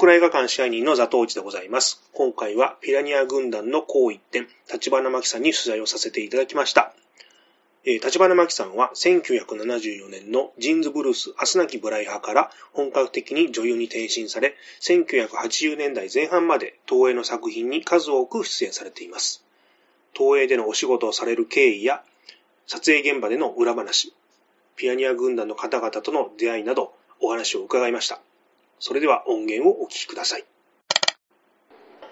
ボンクラ映画館支配人のザトウチでございます。今回はピラニア軍団の高一点、立花真紀さんに取材をさせていただきました。えー、立花真紀さんは1974年のジンズブルース、明日なきブライ派から本格的に女優に転身され、1980年代前半まで東映の作品に数多く出演されています。東映でのお仕事をされる経緯や、撮影現場での裏話、ピアニア軍団の方々との出会いなどお話を伺いました。それでは音源をお聞きください。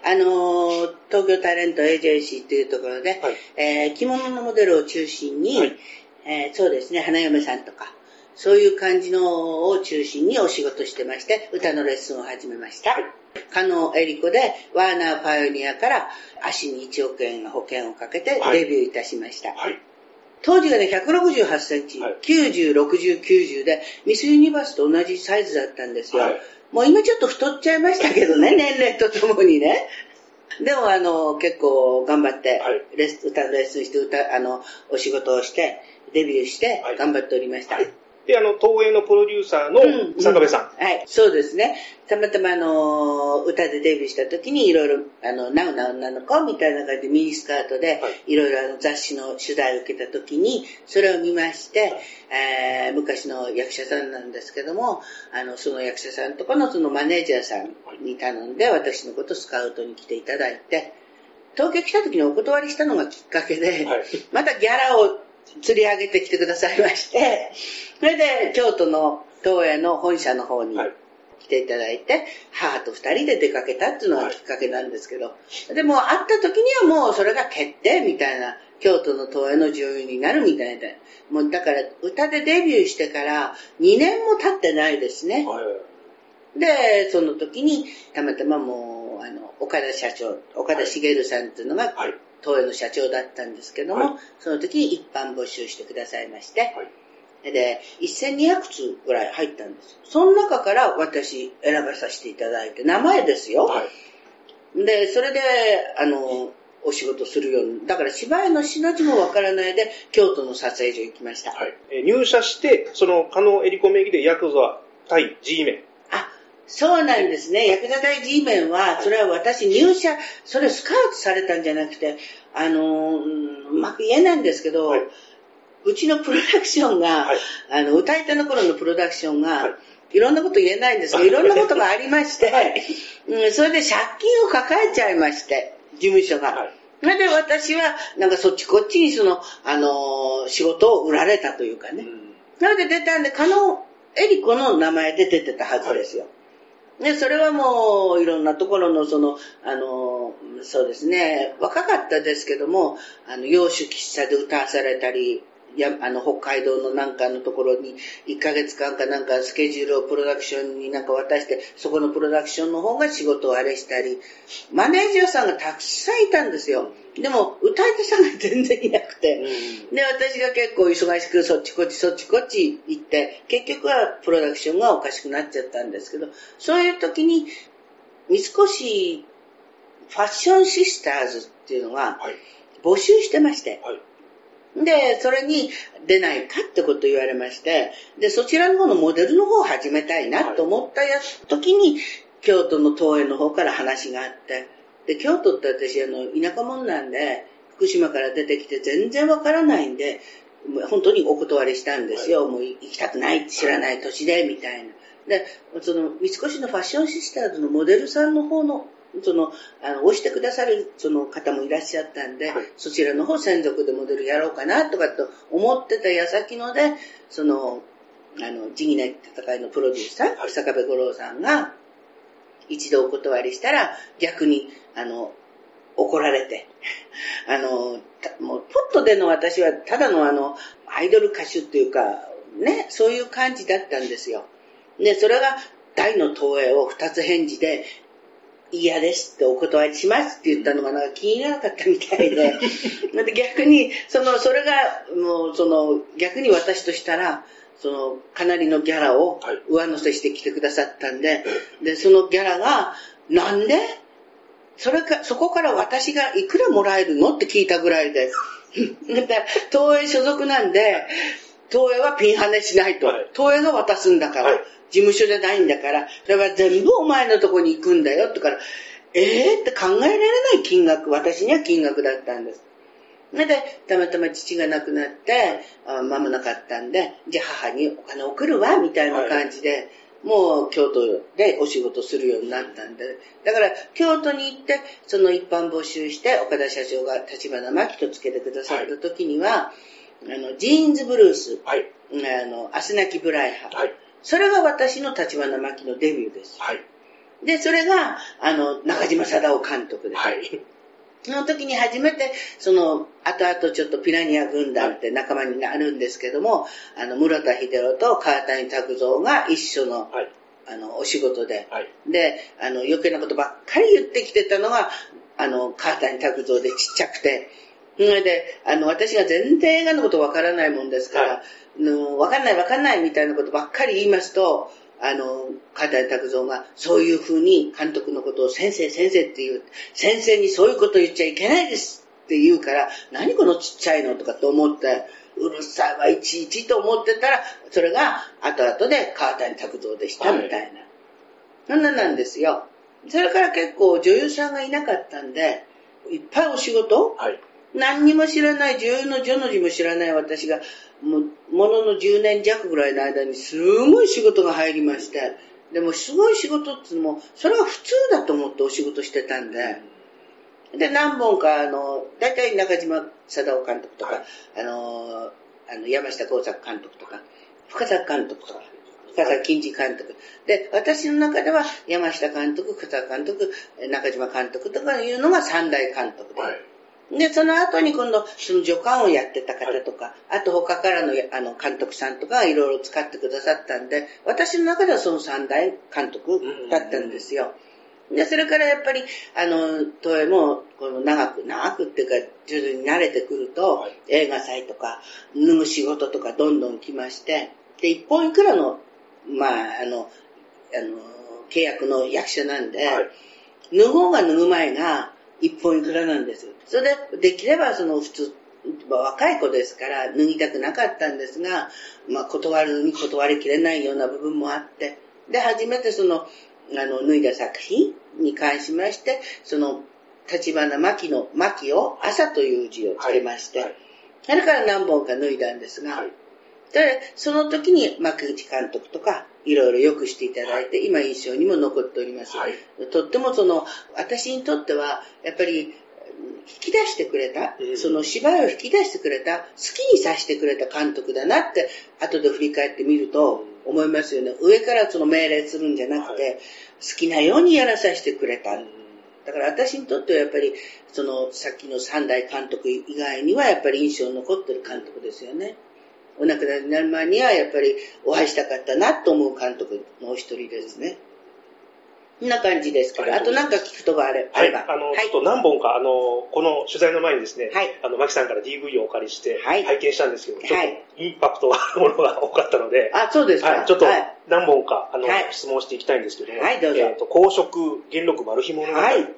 あの東京タレント AJC というところで、はい、えー、着物のモデルを中心に、はい、えー、そうですね、花嫁さんとか、そういう感じのを中心にお仕事してまして、歌のレッスンを始めました。はい、加納恵里子で、ワーナーパイオニアから足に1億円の保険をかけてデビューいたしました。はい当時がね、168センチ、はい、90、60、90で、ミスユニバースと同じサイズだったんですよ。はい、もう今ちょっと太っちゃいましたけどね、年齢とともにね。でもあの、結構頑張って、レス、歌のレッスンして歌、あの、お仕事をして、デビューして頑張っておりました。はいで、あの、東映のプロデューサーの坂部さん。うんうん、はい、そうですね。たまたまあの、歌でデビューした時にいろいろ、あの、ナウな女の子みたいな感じでミニスカートで、いろいろあの雑誌の取材を受けた時に、それを見まして、えー、昔の役者さんなんですけども、あの、その役者さんとかのそのマネージャーさんに頼んで、私のことスカウトに来ていただいて、東京来た時にお断りしたのがきっかけで、はい、またギャラを釣り上げてきてくださいまして、それで京都の東映の本社の方に来ていただいて、母と二人で出かけたっていうのがきっかけなんですけど、でも会った時にはもうそれが決定みたいな、京都の東映の女優になるみたいで、もうだから歌でデビューしてから2年も経ってないですね。で、その時にたまたまもう、あの、岡田社長、岡田茂さんっていうのが、東映の社長だったんですけども、はい、その時に一般募集してくださいまして、はい、で、1200通ぐらい入ったんです。その中から私選ばさせていただいて、名前ですよ。はい、で、それで、あの、お仕事するように。だから芝居の品字もわからないで、京都の撮影所行きました。はい、入社して、その、加納エリコ名義でヤクザ対 G メン。そうなんですね。ヤクザ大 G メンは、それは私入社、それスカウトされたんじゃなくて、あの、うまく言えないんですけど、はい、うちのプロダクションが、はい、あの、歌い手の頃のプロダクションが、はい、いろんなこと言えないんですけど、い。ろんなことがありまして、うん、それで借金を抱えちゃいまして、事務所が。それで私は、なんかそっちこっちにその、あのー、仕事を売られたというかね。なので出たんで、加納恵里子の名前で出てたはずですよ。ね、それはもう、いろんなところの、その、あの、そうですね、若かったですけども、あの、洋酒喫茶で歌わされたり、やあの北海道のなんかのところに1ヶ月間かなんかスケジュールをプロダクションになんか渡してそこのプロダクションの方が仕事をあれしたりマネージャーさんがたくさんいたんですよ。でも歌い手さんが全然いなくて、うん、で私が結構忙しくそっちこっちそっちこっち行って結局はプロダクションがおかしくなっちゃったんですけどそういう時に三越ファッションシスターズっていうのが募集してまして、はいで、それに出ないかってことを言われまして、で、そちらの方のモデルの方を始めたいなと思ったや時に、京都の東園の方から話があって、で、京都って私、あの、田舎者なんで、福島から出てきて全然わからないんで、本当にお断りしたんですよ。もう行きたくない、知らない土地で、みたいな。で、その、三越のファッションシスターズのモデルさんの方のその、あの、押してくださるその方もいらっしゃったんで、はい、そちらの方専属でモデルやろうかなとかと思ってた矢先ので、その、あの、地味な戦いのプロデューサー、はい、坂部五郎さんが、一度お断りしたら、逆に、あの、怒られて、あの、もう、ポットでの私は、ただのあの、アイドル歌手っていうか、ね、そういう感じだったんですよ。で、それが、大の東映を二つ返事で、嫌ですってお断りしますって言ったのがなんか気にならなかったみたいで、で逆に、その、それが、もう、その、逆に私としたら、その、かなりのギャラを上乗せしてきてくださったんで、で、そのギャラが、なんで？それか、そこから私がいくらもらえるの？って聞いたぐらいで。東映所属なんで、東映はピンハネしないと。はい。東映が渡すんだから、はい。事務所じゃないんだから、それは全部お前のとこに行くんだよってから、えーって考えられない金額、私には金額だったんです。で、たまたま父が亡くなって、あ間もなかったんで、じゃあ母にお金送るわ、みたいな感じで、もう京都でお仕事するようになったんで、だから京都に行って、その一般募集して、岡田社長が立花真希とつけてくださった時には、あの、ジーンズブルース、はい。あの、アスナキブライハ。はい。それが私の立花真希のデビューです。はい。で、それが、あの、中島貞夫監督です。はい。その時に初めて、その、後々ちょっとピラニア軍団って仲間になるんですけども、あの、室田秀郎と川谷拓三が一緒の、はい。あの、お仕事で、はい。で、あの、余計なことばっかり言ってきてたのが、あの、川谷拓三でちっちゃくて、それで、あの、私が全然映画のことわからないもんですから、はいあのわかんないわかんないみたいなことばっかり言いますと、あの、川谷拓三がそういう風に監督のことを先生先生って言う、先生にそういうこと言っちゃいけないですって言うから、何このちっちゃいのとかって思って、うるさいわ、いちいちと思ってたら、それが後々で川谷拓三でしたはいみたいな。そんななんですよ。それから結構女優さんがいなかったんで、いっぱいお仕事はい。何にも知らない、女優の女の字も知らない私が、も、ものの10年弱ぐらいの間にすごい仕事が入りまして、でもすごい仕事っていうのも、それは普通だと思ってお仕事してたんで、で、何本か、あの、大体中島貞夫監督とか、はいあの、あの、山下耕作監督とか、深作監督とか、深作金次監督。で、私の中では山下監督、深作監督、中島監督とかいうのが三大監督で。はい。で、その後に今度、その助監をやってた方とか、あと他からのあの監督さんとかがいろいろ使ってくださったんで、私の中ではその三大監督だったんですよ。で、それからやっぱり、あの、東映も、この長く、長くっていうか、徐々に慣れてくると、はい映画祭とか、脱ぐ仕事とかどんどん来まして、で、一本いくらの、まあ、あの、あの、契約の役者なんで、はい。脱ごうが脱ぐ前が一本いくらなんです。それで、できればその普通、まあ若い子ですから脱ぎたくなかったんですが、まあ断るに断りきれないような部分もあって、で、初めてその、あの、脱いだ作品に関しまして、その、立花牧の牧を朝という字をつけまして、はいそれから何本か脱いだんですが、はい。で、その時に幕内監督とか、いろいろ良くしていただいて、今印象にも残っております。はいとってもその、私にとっては、やっぱり、引き出してくれた、うんその芝居を引き出してくれた、好きにさせてくれた監督だなって、後で振り返ってみると思いますよね。上からその命令するんじゃなくて、はい好きなようにやらさせてくれた。うんだから私にとってはやっぱり、そのさっきの三代監督以外にはやっぱり印象に残ってる監督ですよね。お亡くなりになる前にはやっぱりお会いしたかったなと思う監督のお一人ですね。こんな感じですけど、あとなんか聞くとこあれあはい。あの、はい。ちょっと何本か、あの、この取材の前にですね、はい。あの、マキさんから DV をお借りして、はい。拝見したんですけど、ちょっとはい。インパクトがあるものが多かったので、あ、そうですか。はい、ちょっとはい。何本か、あの、はい。質問していきたいんですけども、はいどうぞ。えっ、と、公職、元禄マル秘物語。はい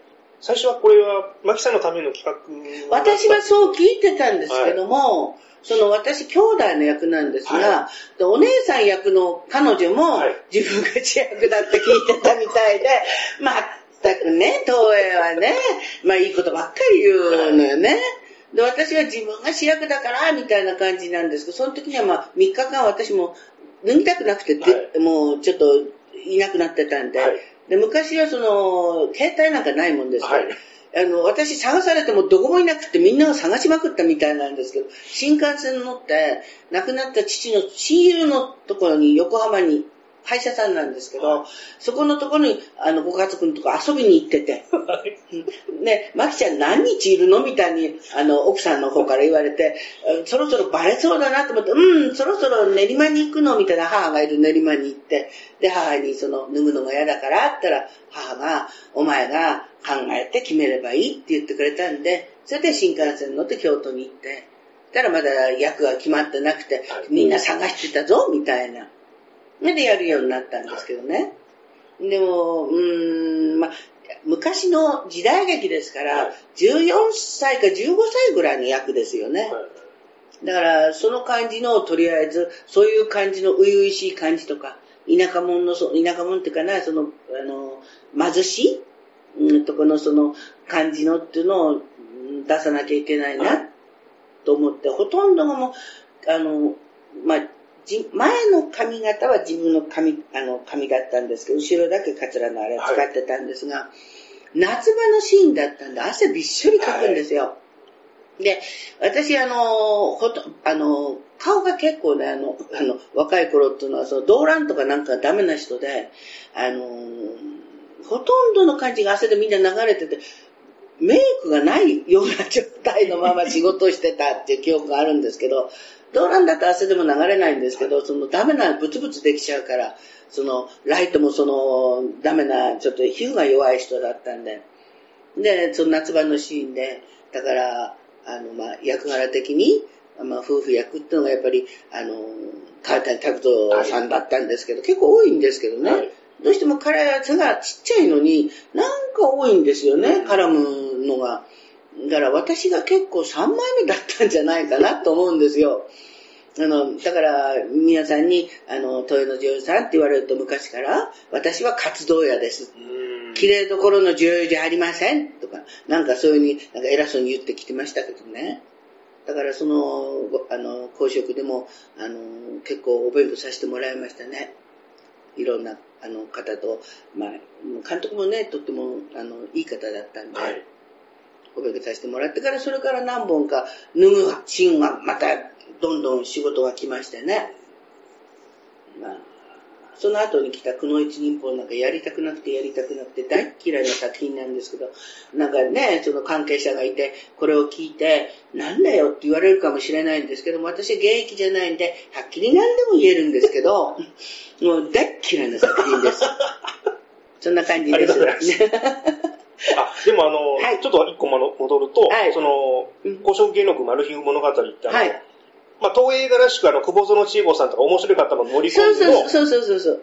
最初はこれは、マキさんのための企画私はそう聞いてたんですけども、その私兄弟の役なんですが、はでお姉さん役の彼女もはい。自分が主役だって聞いてたみたいで、まったくね、東映はね、まあいいことばっかり言うのよね。で、私は自分が主役だから、みたいな感じなんですけど、その時にはまあ3日間私も脱ぎたくなくて、ではい。もうちょっといなくなってたんで、はいで昔はその、携帯なんかないもんですから、はい。あの、私探されてもどこもいなくてみんなが探しまくったみたいなんですけど、新幹線乗って亡くなった父の親友のところに横浜に歯医者さんなんですけど、はいそこのところにあのご家族のとこ遊びに行ってて、ね、マキちゃん何日いるのみたいにあの奥さんの方から言われて、あそろそろバレそうだなと思って、うん、そろそろ練馬に行くのみたいな母がいる練馬に行って、で、母にその脱ぐのが嫌だからって言ったら、母が、お前が考えて決めればいいって言ってくれたんで、それで新幹線乗って京都に行って、たらまだ役が決まってなくて、みんな探してたぞ、みたいな。それでやるようになったんですけどね。でも、うーん、まあ、昔の時代劇ですから、14歳か15歳ぐらいの役ですよね。だから、その感じのをとりあえず、そういう感じの初々しい感じとか、田舎者の、そ田舎者っていうかな、その、あの、貧しい、うん、とこのその感じのっていうのをうん出さなきゃいけないな、と思って、ほとんどがもう、あの、まあ、じ前の髪型は自分の髪、あの、髪だったんですけど、後ろだけカツラのあれを使ってたんですが、夏場のシーンだったんで、汗びっしょりかくんですよ。で、私、あの、ほと、あの、顔が結構ね、あの、あの、若い頃っていうのは、その、動乱とかなんかダメな人で、あの、ほとんどの感じが汗でみんな流れてて、メイクがないような状態のまま仕事をしてたっていう記憶があるんですけど、動乱だと汗でも流れないんですけど、そのダメなブツブツできちゃうから、その、ライトもその、ダメな、ちょっと皮膚が弱い人だったんで、で、その夏場のシーンで、だから、あの、まあ、役柄的に、まあ、夫婦役っていうのがやっぱり、あの、川谷拓人さんだったんですけど、結構多いんですけどね。はいどうしても体がちっちゃいのに、なんか多いんですよね、絡むのが。だから私が結構3枚目だったんじゃないかなと思うんですよ。あの、だから、皆さんに、あの、豊野女優さんって言われると昔から、私は活動屋です。うん綺麗どころの女優じゃありませんとか、なんかそういうふうに、なんか偉そうに言ってきてましたけどね。だからその、ごあの、公職でも、あの、結構お勉強させてもらいましたね。いろんな、あの、方と、まあ、監督もね、とっても、あの、いい方だったんで、はい。お勉強させてもらってから、それから何本か脱ぐシーンがまたどんどん仕事が来ましてね。まあ、その後に来たくの一人法なんかやりたくなくてやりたくなくて大っ嫌いな作品なんですけど、なんかね、その関係者がいて、これを聞いて、なんだよって言われるかもしれないんですけども、私は現役じゃないんで、はっきり何でも言えるんですけど、もう大っ嫌いな作品です。そんな感じです。あでもあの、はいちょっと一個戻ると、はいそのうん、古食芸能マル秘物語ってあの、はいまあ、東映画らしくあの、久保園千恵子さんとか面白い方も乗り込そうんでの、そうそうそうそう。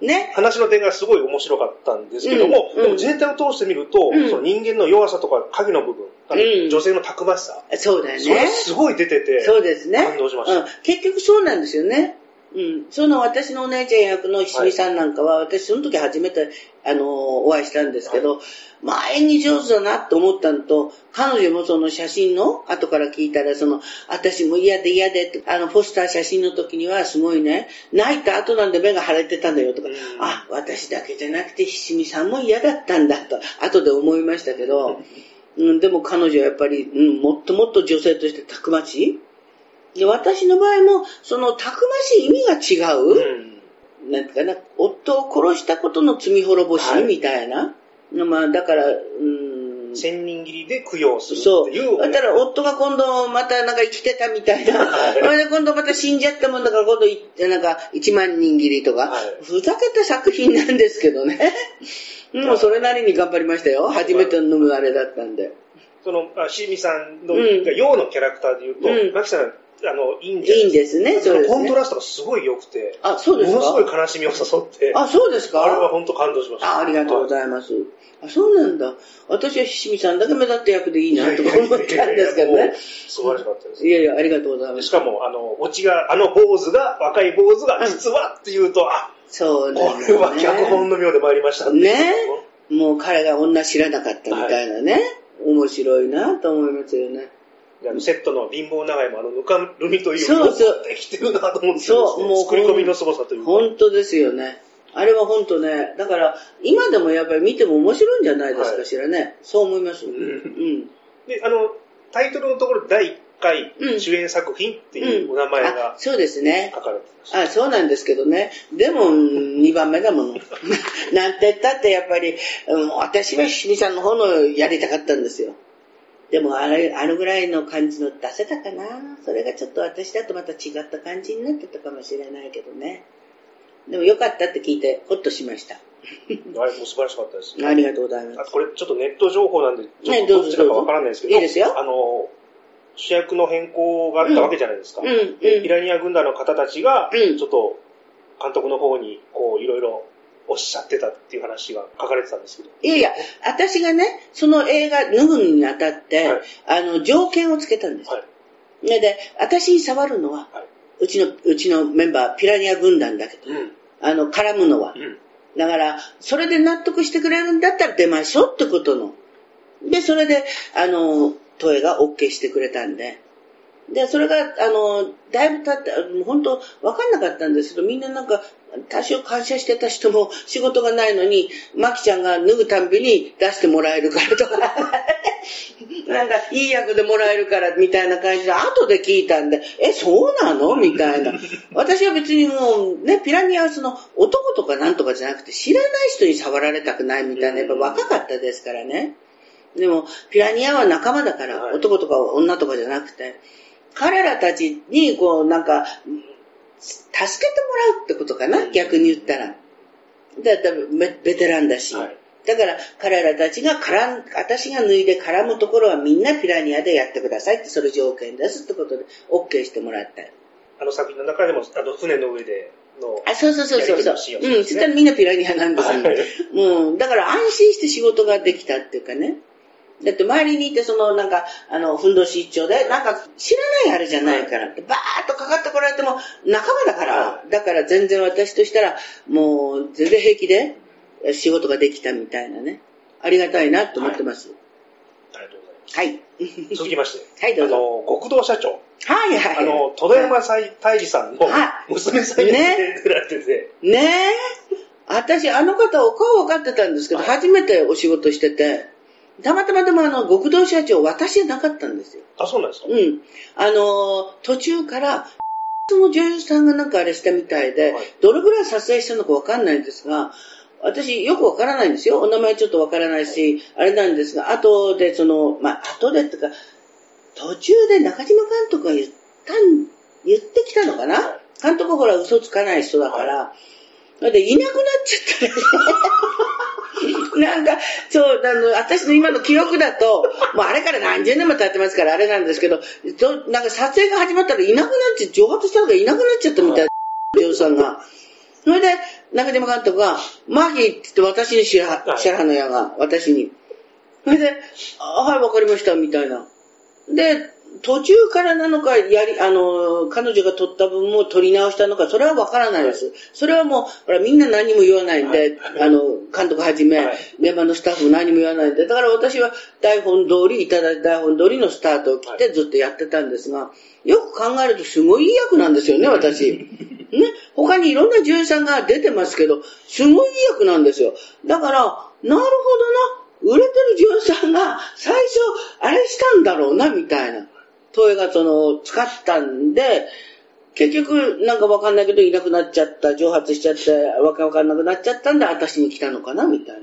うん。ね。話の点がすごい面白かったんですけども、うんでも全体を通してみると、うんその人間の弱さとか影の部分、うん女性のたくましさ、そうだよね。すごい出てて、そうですね。感動しましたうん。結局そうなんですよね。うん。その私のお姉ちゃん役のひすみさんなんかは、私その時初めて、あの、お会いしたんですけど、まあ演技上手だなと思ったのと、彼女もその写真の後から聞いたら、その、私も嫌で嫌でって、あの、ポスター写真の時にはすごいね、泣いた後なんで目が腫れてたんだよとか、うんあ、私だけじゃなくてひすみさんも嫌だったんだと、後で思いましたけど、うん、でも彼女はやっぱり、うん、もっともっと女性としてたくましい。で、私の場合も、その、たくましい意味が違う。うんなんかな、夫を殺したことの罪滅ぼしはいみたいな。まあ、だから、うん。千人切りで供養するそう。だから夫が今度またなんか生きてたみたいな。で今度また死んじゃったもんだから今度いなんか一万人切りとか、はいふざけた作品なんですけどね。もうそれなりに頑張りましたよ。初めての脱ぐあれだったんで。その、あしみさんの、うんのキャラクターで言うと、うんマキさん、あの、いいんじゃない？いいんですね、そのそうですね。コントラストがすごい良くて、あ、そうですものすごいか悲しみを誘って、あ、そうですか？あれは本当感動しました。あありがとうございます。あ、そうなんだ。私はひしみさんだけ目立った役でいいなとか思ったんですけどね。素晴らしかったです。いやいや、ありがとうございます。しかも、あの、オチが、あの坊主が、若い坊主が、実はっていうと、あ、そうこなんだよれは脚本の妙で参りましたねもう彼が女知らなかったみたいなね。面白いなと思いますよね。であのセットの貧乏長いも、あの、ぬかるみというそうそうできてるなと思って、そうもう作り込みの凄さというか。本当ですよね。あれは本当ね。だから、今でもやっぱり見ても面白いんじゃないですかしらね。そう思います。ううんん。で、あの、タイトルのところ、第1回うん主演作品っていうお名前あが、そうですね。書かれてました。あ、そうなんですけどね。でも、2番目だもの。なんて言ったってやっぱり、うん、私はひしみさんの方のやりたかったんですよ。でもあれ、あのぐらいの感じの出せたかな。それがちょっと私だとまた違った感じになってたかもしれないけどね。でもよかったって聞いて、ほっとしました。あれも素晴らしかったです。ありがとうございます。あこれちょっとネット情報なんで、ちょはいっとどっちだかわからないですけど、いいですよあの、主役の変更があったわけじゃないですか。うんうんでピラニア軍団の方たちが、うんちょっと監督の方に、こう、いろいろおっしゃってたっていう話が書かれてたんですけど。いやいや、私がね、その映画脱ぐにあたって、はいあの、条件をつけたんですよ。はいで、私に触るのは、はい。うちの、うちのメンバー、ピラニア軍団だけど、うん。あの、絡むのはう。ん。だから、それで納得してくれるんだったら出ましょうってことの。で、それで、あの、トエが OK してくれたんで。で、それが、あの、だいぶ経って、もう本当、わかんなかったんですけど、みんななんか、多少感謝してた人も仕事がないのに、マキちゃんが脱ぐたんびに出してもらえるからとか、なんか、いい役でもらえるからみたいな感じで、後で聞いたんで、え、そうなの？みたいな。私は別にもう、ね、ピラニアはその、男とかなんとかじゃなくて、知らない人に触られたくないみたいな、やっぱ若かったですからね。でも、ピラニアは仲間だから、はい男とか女とかじゃなくて、彼らたちに、こう、なんか、助けてもらうってことかな、逆に言ったら。だだベベテランだし。はいだから、彼らたちが絡ん、私が脱いで絡むところはみんなピラニアでやってくださいって、それ条件ですってことで、OK してもらった。あの作品の中でも、あの、船の上での、あ、そうそうそうそうそう。やり取りのシーンをするんうん、そしたらみんなピラニアなんですよ。はいうん、だから安心して仕事ができたっていうかね。だって周りにいて、そのなんか、あの、ふんどし一丁で、なんか知らないあれじゃないから、バーッとかかってこられても仲間だから、はだから全然私としたら、もう全然平気で仕事ができたみたいなね。ありがたいなと思ってます。ありがとうございます。はい。続きまして、はい、どうぞ。あの、極道社長、はいはい。あの、戸田山大治さんのは娘さんにね出られてて、ねえ。私、あの方、お顔分かってたんですけど、はい初めてお仕事してて、たまたまでもあの、極道社長、私じゃなかったんですよ。あ、そうなんですか？うん。あの、途中から、その女優さんがなんかあれしたみたいで、はいどれぐらい撮影したのか分かんないんですが、私よく分からないんですよ。お名前ちょっと分からないし、あれなんですが、後でその、まあ、後でっていうか、途中で中島監督が言ったん、言ってきたのかな、は監督ほら嘘つかない人だから、それでいなくなっちゃったね。なんか、そう、あの、私の今の記憶だと、もうあれから何十年も経ってますからあれなんですけど、となんか撮影が始まったらいなくなっちゃ、蒸発したのがいなくなっちゃったみたいな、女優さんが。それで、中島監督が、マギーって言って私に白羽、の矢が、私に。それで、あはい、わかりました、みたいな。で、途中からなのか、やり、あの、彼女が撮った分も撮り直したのか、それはわからないです。それはもう、ほら、みんな何も言わないんで、はいあの、監督はじめ、はい現場のスタッフも何も言わないんで、だから私は台本通り、いただいた台本通りのスタートを切ってずっとやってたんですが、よく考えるとすごいいい役なんですよね、私。ね、他にいろんな女優さんが出てますけど、すごいいい役なんですよ。だから、なるほどな、売れてる女優さんが最初、あれしたんだろうな、みたいな。トイがその、使ったんで、結局、なんかわかんないけど、いなくなっちゃった、蒸発しちゃって、わけわかんなくなっちゃったんで、私に来たのかな、みたいな。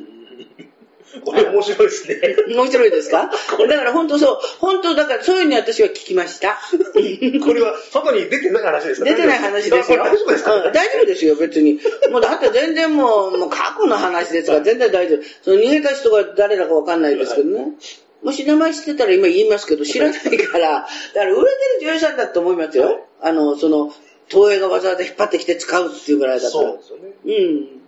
これ面白いですね。面白いですか？だから本当そう、本当だからそういうふうに私は聞きました。これは外に出てない話ですか？出てない話ですよ。大丈夫ですか、うん大丈夫ですよ、別に。もうだって全然もう、もう過去の話ですから、全然大丈夫。その逃げた人が誰だかわかんないですけどね。もし名前知ってたら今言いますけど、知らないから、だから売れてる女優さんだと思いますよ。あの、その、東映がわざわざ引っ張ってきて使うっていうぐらいだからそう。ですよね。うん。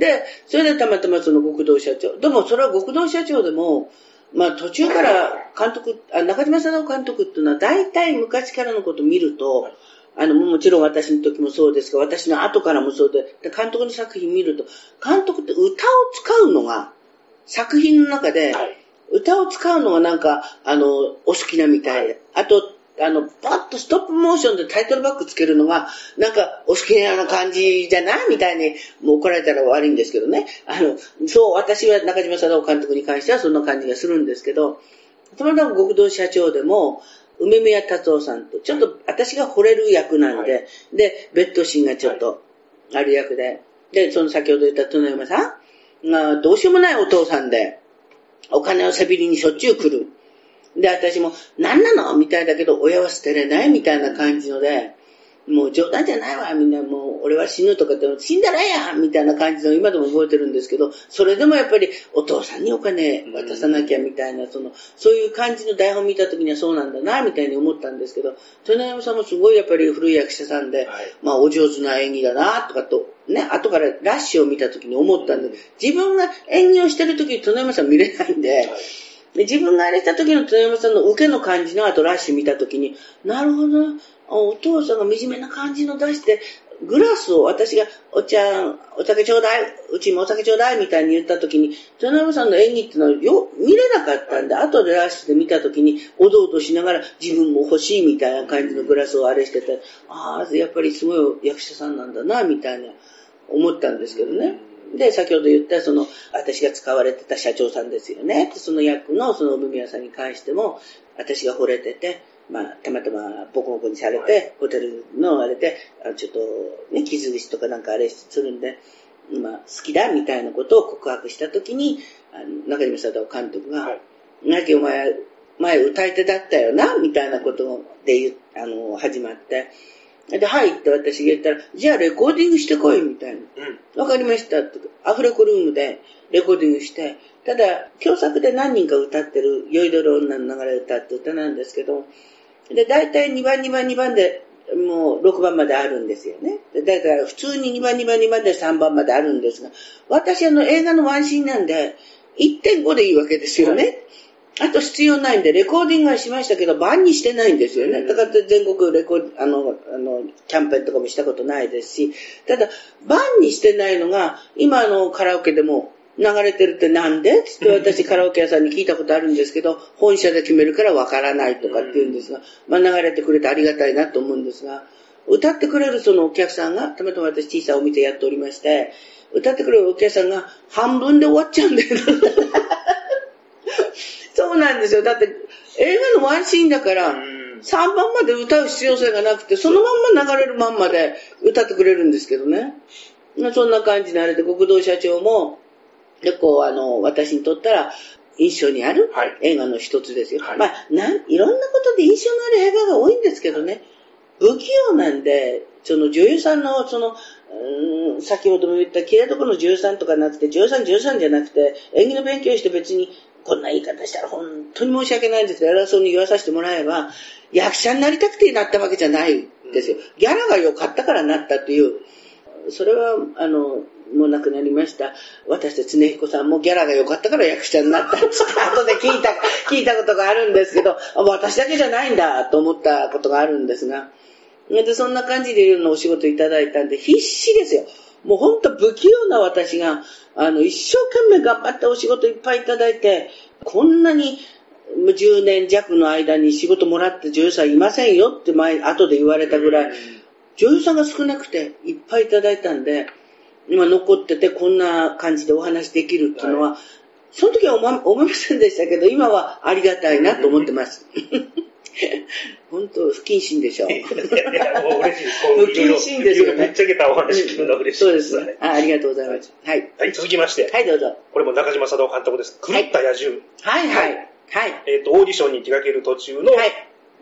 で、それでたまたまその極道社長。でもそれは極道社長でも、まあ途中から監督、あ中島貞夫監督っていうのは大体昔からのことを見ると、あの、もちろん私の時もそうですが、私の後からもそうで、で監督の作品見ると、監督って歌を使うのが、作品の中で、はい。歌を使うのがなんか、あの、お好きなみたいで。あと、あの、パッとストップモーションでタイトルバックつけるのが、なんか、お好きな感じじゃないみたいに、もう怒られたら悪いんですけどね。あの、そう、私は中島貞夫監督に関してはそんな感じがするんですけど、たまたま極道社長でも、梅宮達夫さんと、ちょっと私が惚れる役なんで、はで、ベッドシーンがちょっとある役で、で、その先ほど言った殿山さんが、どうしようもないお父さんで、お金をせびりにしょっちゅう来る。で、私も、何なの？みたいだけど、親は捨てれないみたいな感じので、もう冗談じゃないわ、みんなもう、俺は死ぬとかって、死んだらええや！んみたいな感じの、今でも覚えてるんですけど、それでもやっぱり、お父さんにお金渡さなきゃみたいな、その、そういう感じの台本見た時にはそうなんだな、みたいに思ったんですけど、豊山さんもすごいやっぱり古い役者さんで、はい。まあ、お上手な演技だな、とかと、ね、後からラッシュを見た時に思ったんで、自分が演技をしてる時に、豊山さん見れないんで、で自分があれした時の豊山さんの受けの感じの後ラッシュ見た時に、なるほど、お父さんが惨めな感じの出して、グラスを私が、お茶、お酒ちょうだい、うちもお酒ちょうだいみたいに言った時に、豊山さんの演技っていうのはよ、見れなかったんで、後でラッシュで見た時に、おどおどしながら自分も欲しいみたいな感じのグラスをあれしてて、ああ、やっぱりすごい役者さんなんだな、みたいな思ったんですけどね。で、先ほど言ったその、私が使われてた社長さんですよね。その役のその産宮さんに関しても、私が惚れてて、まあ、たまたまボコボコにされて、はい、ホテルのあれで、あちょっとね、傷口とかなんかあれするんで、まあ、好きだみたいなことを告白したときに、あの中島貞夫監督が、はい、なきお前、前歌い手だったよな、みたいなことであの、始まって、で、はいって私が言ったら、じゃあレコーディングしてこい、みたいな。わ、うん、かりましたって。アフレコルームでレコーディングして、ただ、共作で何人か歌ってる、酔いどる女の流れ歌って歌なんですけど、で、大体2番、2番、2番で、もう6番まであるんですよね。だから普通に2番、2番、2番で3番まであるんですが、私あの映画のワンシーンなんで、1.5でいいわけですよね。あと必要ないんで、レコーディングはしましたけど、番にしてないんですよね。だから全国レコあの、あの、キャンペーンとかもしたことないですし、ただ、番にしてないのが、今のカラオケでも流れてるってなんで？つって私カラオケ屋さんに聞いたことあるんですけど、本社で決めるからわからないとかって言うんですが、まあ流れてくれてありがたいなと思うんですが、歌ってくれるそのお客さんが、たまたま私小さいお店やっておりまして、歌ってくれるお客さんが半分で終わっちゃうんだよ。そうなんですよ。だって映画のワンシーンだから、3番まで歌う必要性がなくて、そのまんま流れるまんまで歌ってくれるんですけどね。そんな感じになれて、国道社長も、で、こう、あの、私にとったら、印象にある映画の一つですよ。はい、まあ、なん、いろんなことで印象のある映画が多いんですけどね、不器用なんで、その女優さんの、その、うん、先ほども言った綺麗どころの女優さんとかなくて、女優さん女優さんじゃなくて、演技の勉強して別に、こんな言い方したら本当に申し訳ないんですけど、偉そうに言わさせてもらえば、役者になりたくてなったわけじゃないんですよ。ギャラが良かったからなったという、それは、あの、もう亡くなりました。私と常彦さんもギャラが良かったから役者になったって後で聞いた、聞いたことがあるんですけど、私だけじゃないんだと思ったことがあるんですが。で、そんな感じでいろんなお仕事いただいたんで、必死ですよ。もうほんと不器用な私が、あの、一生懸命頑張ってお仕事いっぱいいただいて、こんなに10年弱の間に仕事もらって女優さんいませんよって前、後で言われたぐらい、女優さんが少なくていっぱいいただいたんで、今残っててこんな感じでお話できるっていうのは、はい、その時は思いませんでしたけど、今はありがたいなと思ってます。本当、不謹慎でしょ。いや、もう嬉しいです。不謹慎ですよね。ぶっちゃけたお話聞くのが嬉しいそうです。あありがとうございます。はい。はい、続きまして。はい、どうぞ。これも中島佐藤監督です。狂った野獣。はい、はい。はい。えっ、と、オーディションに手掛ける途中の、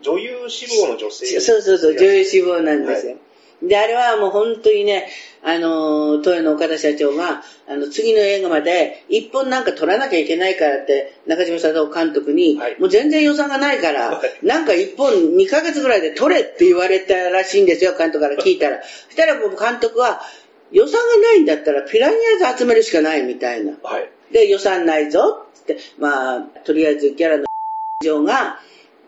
女優志望の女性。そうそうそう、女優志望なんですよ。で、あれはもう本当にね、あの、東映の岡田社長が、あの、次の映画まで一本なんか撮らなきゃいけないからって、中島佐藤監督に、はい、もう全然予算がないから、はい、なんか一本2ヶ月ぐらいで撮れって言われたらしいんですよ、監督から聞いたら。そしたらもう監督は、予算がないんだったらピラニアズ集めるしかないみたいな。はい、で、予算ないぞって、まあ、とりあえずギャラの 上が、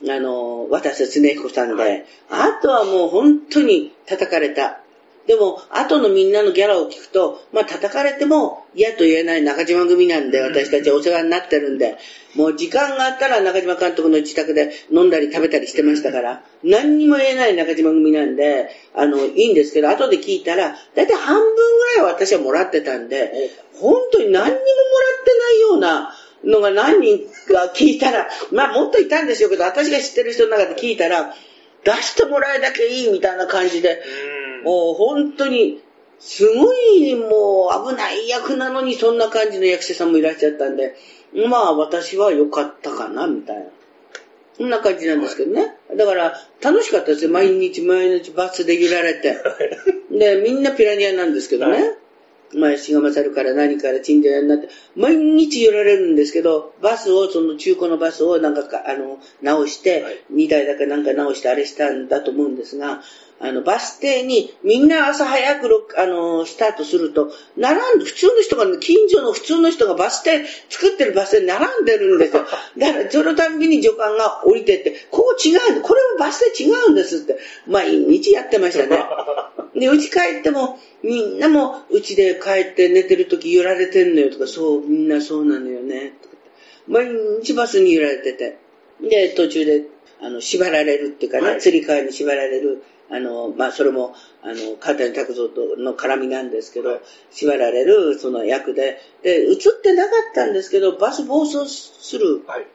あの、渡瀬恒彦さんで、はい、あとはもう本当に叩かれた。でも、後のみんなのギャラを聞くと、まあ叩かれても嫌と言えない中島組なんで、私たちお世話になってるんで、もう時間があったら中島監督の自宅で飲んだり食べたりしてましたから、何にも言えない中島組なんで、あの、いいんですけど、後で聞いたら、だいたい半分ぐらいは私はもらってたんで、本当に何にももらってないような、のが何人か聞いたら、まあもっといたんでしょうけど、私が知ってる人の中で聞いたら、出してもらえだけいいみたいな感じで、もう本当に、すごいもう危ない役なのにそんな感じの役者さんもいらっしゃったんで、まあ私は良かったかな、みたいな。そんな感じなんですけどね。だから楽しかったですよ。毎日毎日バスで揺られて。で、みんなピラニアなんですけどね。まあ、しがまさるから何からチンジャヤになって、毎日寄られるんですけど、バスを、その中古のバスをなんかか、あの、直して、はい、2台だかなんか直してあれしたんだと思うんですが、あの、バス停にみんな朝早くあの、スタートすると、並んで、普通の人が、近所の普通の人がバス停、作ってるバス停に並んでるんですよ。だから、そのたびに助監が降りてって、ここ違う、これもバス停違うんですって、毎日やってましたね。で、うち帰っても、みんなもうちで帰って寝てる時揺られてんのよとか、そう、みんなそうなのよね。毎日バスに揺られてて。で、途中で、あの、縛られるっていうかね、はい、釣り革に縛られる。あの、まあ、それも、あの、川谷拓三との絡みなんですけど、はい、縛られる、その役で、で、映ってなかったんですけど、バス暴走する、はい、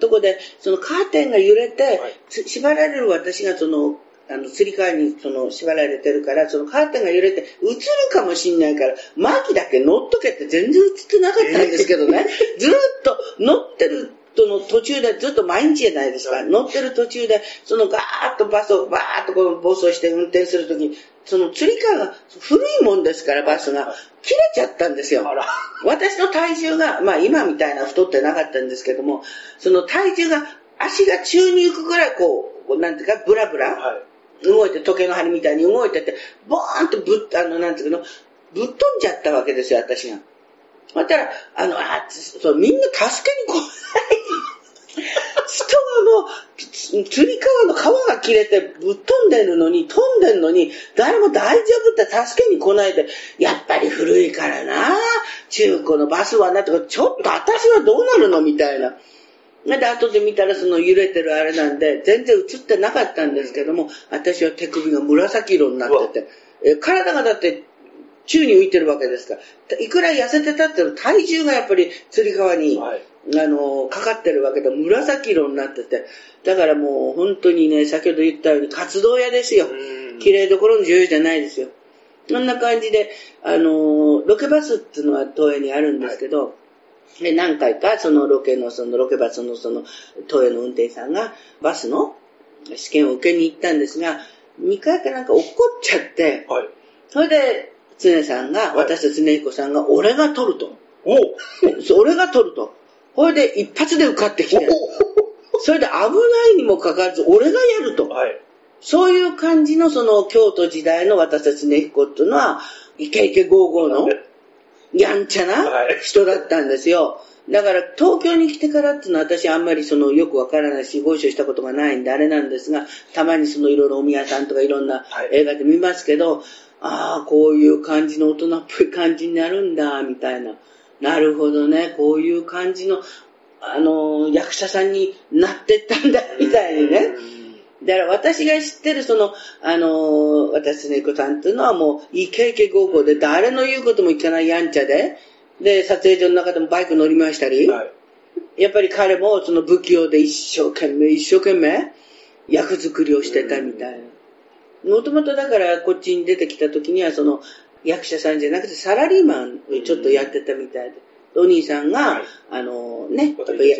とこで、そのカーテンが揺れて、はい、縛られる私がその、あの、釣り革にその縛られてるから、そのカーテンが揺れて映るかもしんないから、マーキだけ乗っとけって全然映ってなかったんですけどね、ずっと乗ってるとの途中でずっと毎日じゃないですか。乗ってる途中で、そのガーッとバスをバーッとこの暴走して運転するときに、その釣り革が古いもんですから、バスが。切れちゃったんですよ。私の体重が、まあ今みたいな太ってなかったんですけども、その体重が、足が宙に行くぐらいこう、なんていうか、ブラブラ、はい、動いて、時計の針みたいに動いてて、ボーンとぶっ、あの、なんていうの、ぶっ飛んじゃったわけですよ、私が。そしたら、あの、あ、そう、みんな助けに来ない。人がもう、釣り革の皮が切れてぶっ飛んでるのに、飛んでるのに、誰も大丈夫って助けに来ないで、やっぱり古いからな、中古のバスはなとか、ちょっと私はどうなるのみたいな。で、後で見たらその揺れてるあれなんで、全然映ってなかったんですけども、私は手首が紫色になってて、え体がだって宙に浮いてるわけですから、いくら痩せてたって体重がやっぱり釣り革に、はい、あの、かかってるわけで、紫色になってて、だからもう本当にね、先ほど言ったように活動屋ですよ。綺麗どころの女優じゃないですよ。そんな感じで、あの、ロケバスっていうのは東映にあるんですけど、はい、で何回かそのロケの、そのロケバスのその東映の運転手さんがバスの試験を受けに行ったんですが、2回かなんか怒っちゃって、はい、それで常さんが、私と常彦さんが、俺が取ると。お俺が取ると。これで一発で受かってきて、それで危ないにもかかわらず、俺がやると。はい、そういう感じのその京都時代の私たち常彦っていうのは、イケイケゴーゴーの、やんちゃな人だったんですよ。だから東京に来てからっていうのは私あんまりそのよくわからないしご一緒したことがないんであれなんですがたまにそのいろいろお宮さんとかいろんな映画で見ますけど、ああ、こういう感じの大人っぽい感じになるんだ、みたいな。なるほどね、こういう感じの、あの、役者さんになってったんだ、みたいにね。だから私が知ってるその、あの、私の子さんっていうのはもう、イケイケ高校で誰の言うことも聞かないやんちゃで、で、撮影所の中でもバイク乗りましたり、はい、やっぱり彼もその不器用で一生懸命、一生懸命、役作りをしてたみたいな。もともとだからこっちに出てきた時にはその役者さんじゃなくてサラリーマンをちょっとやってたみたいで。お兄さんが、はい、あのね、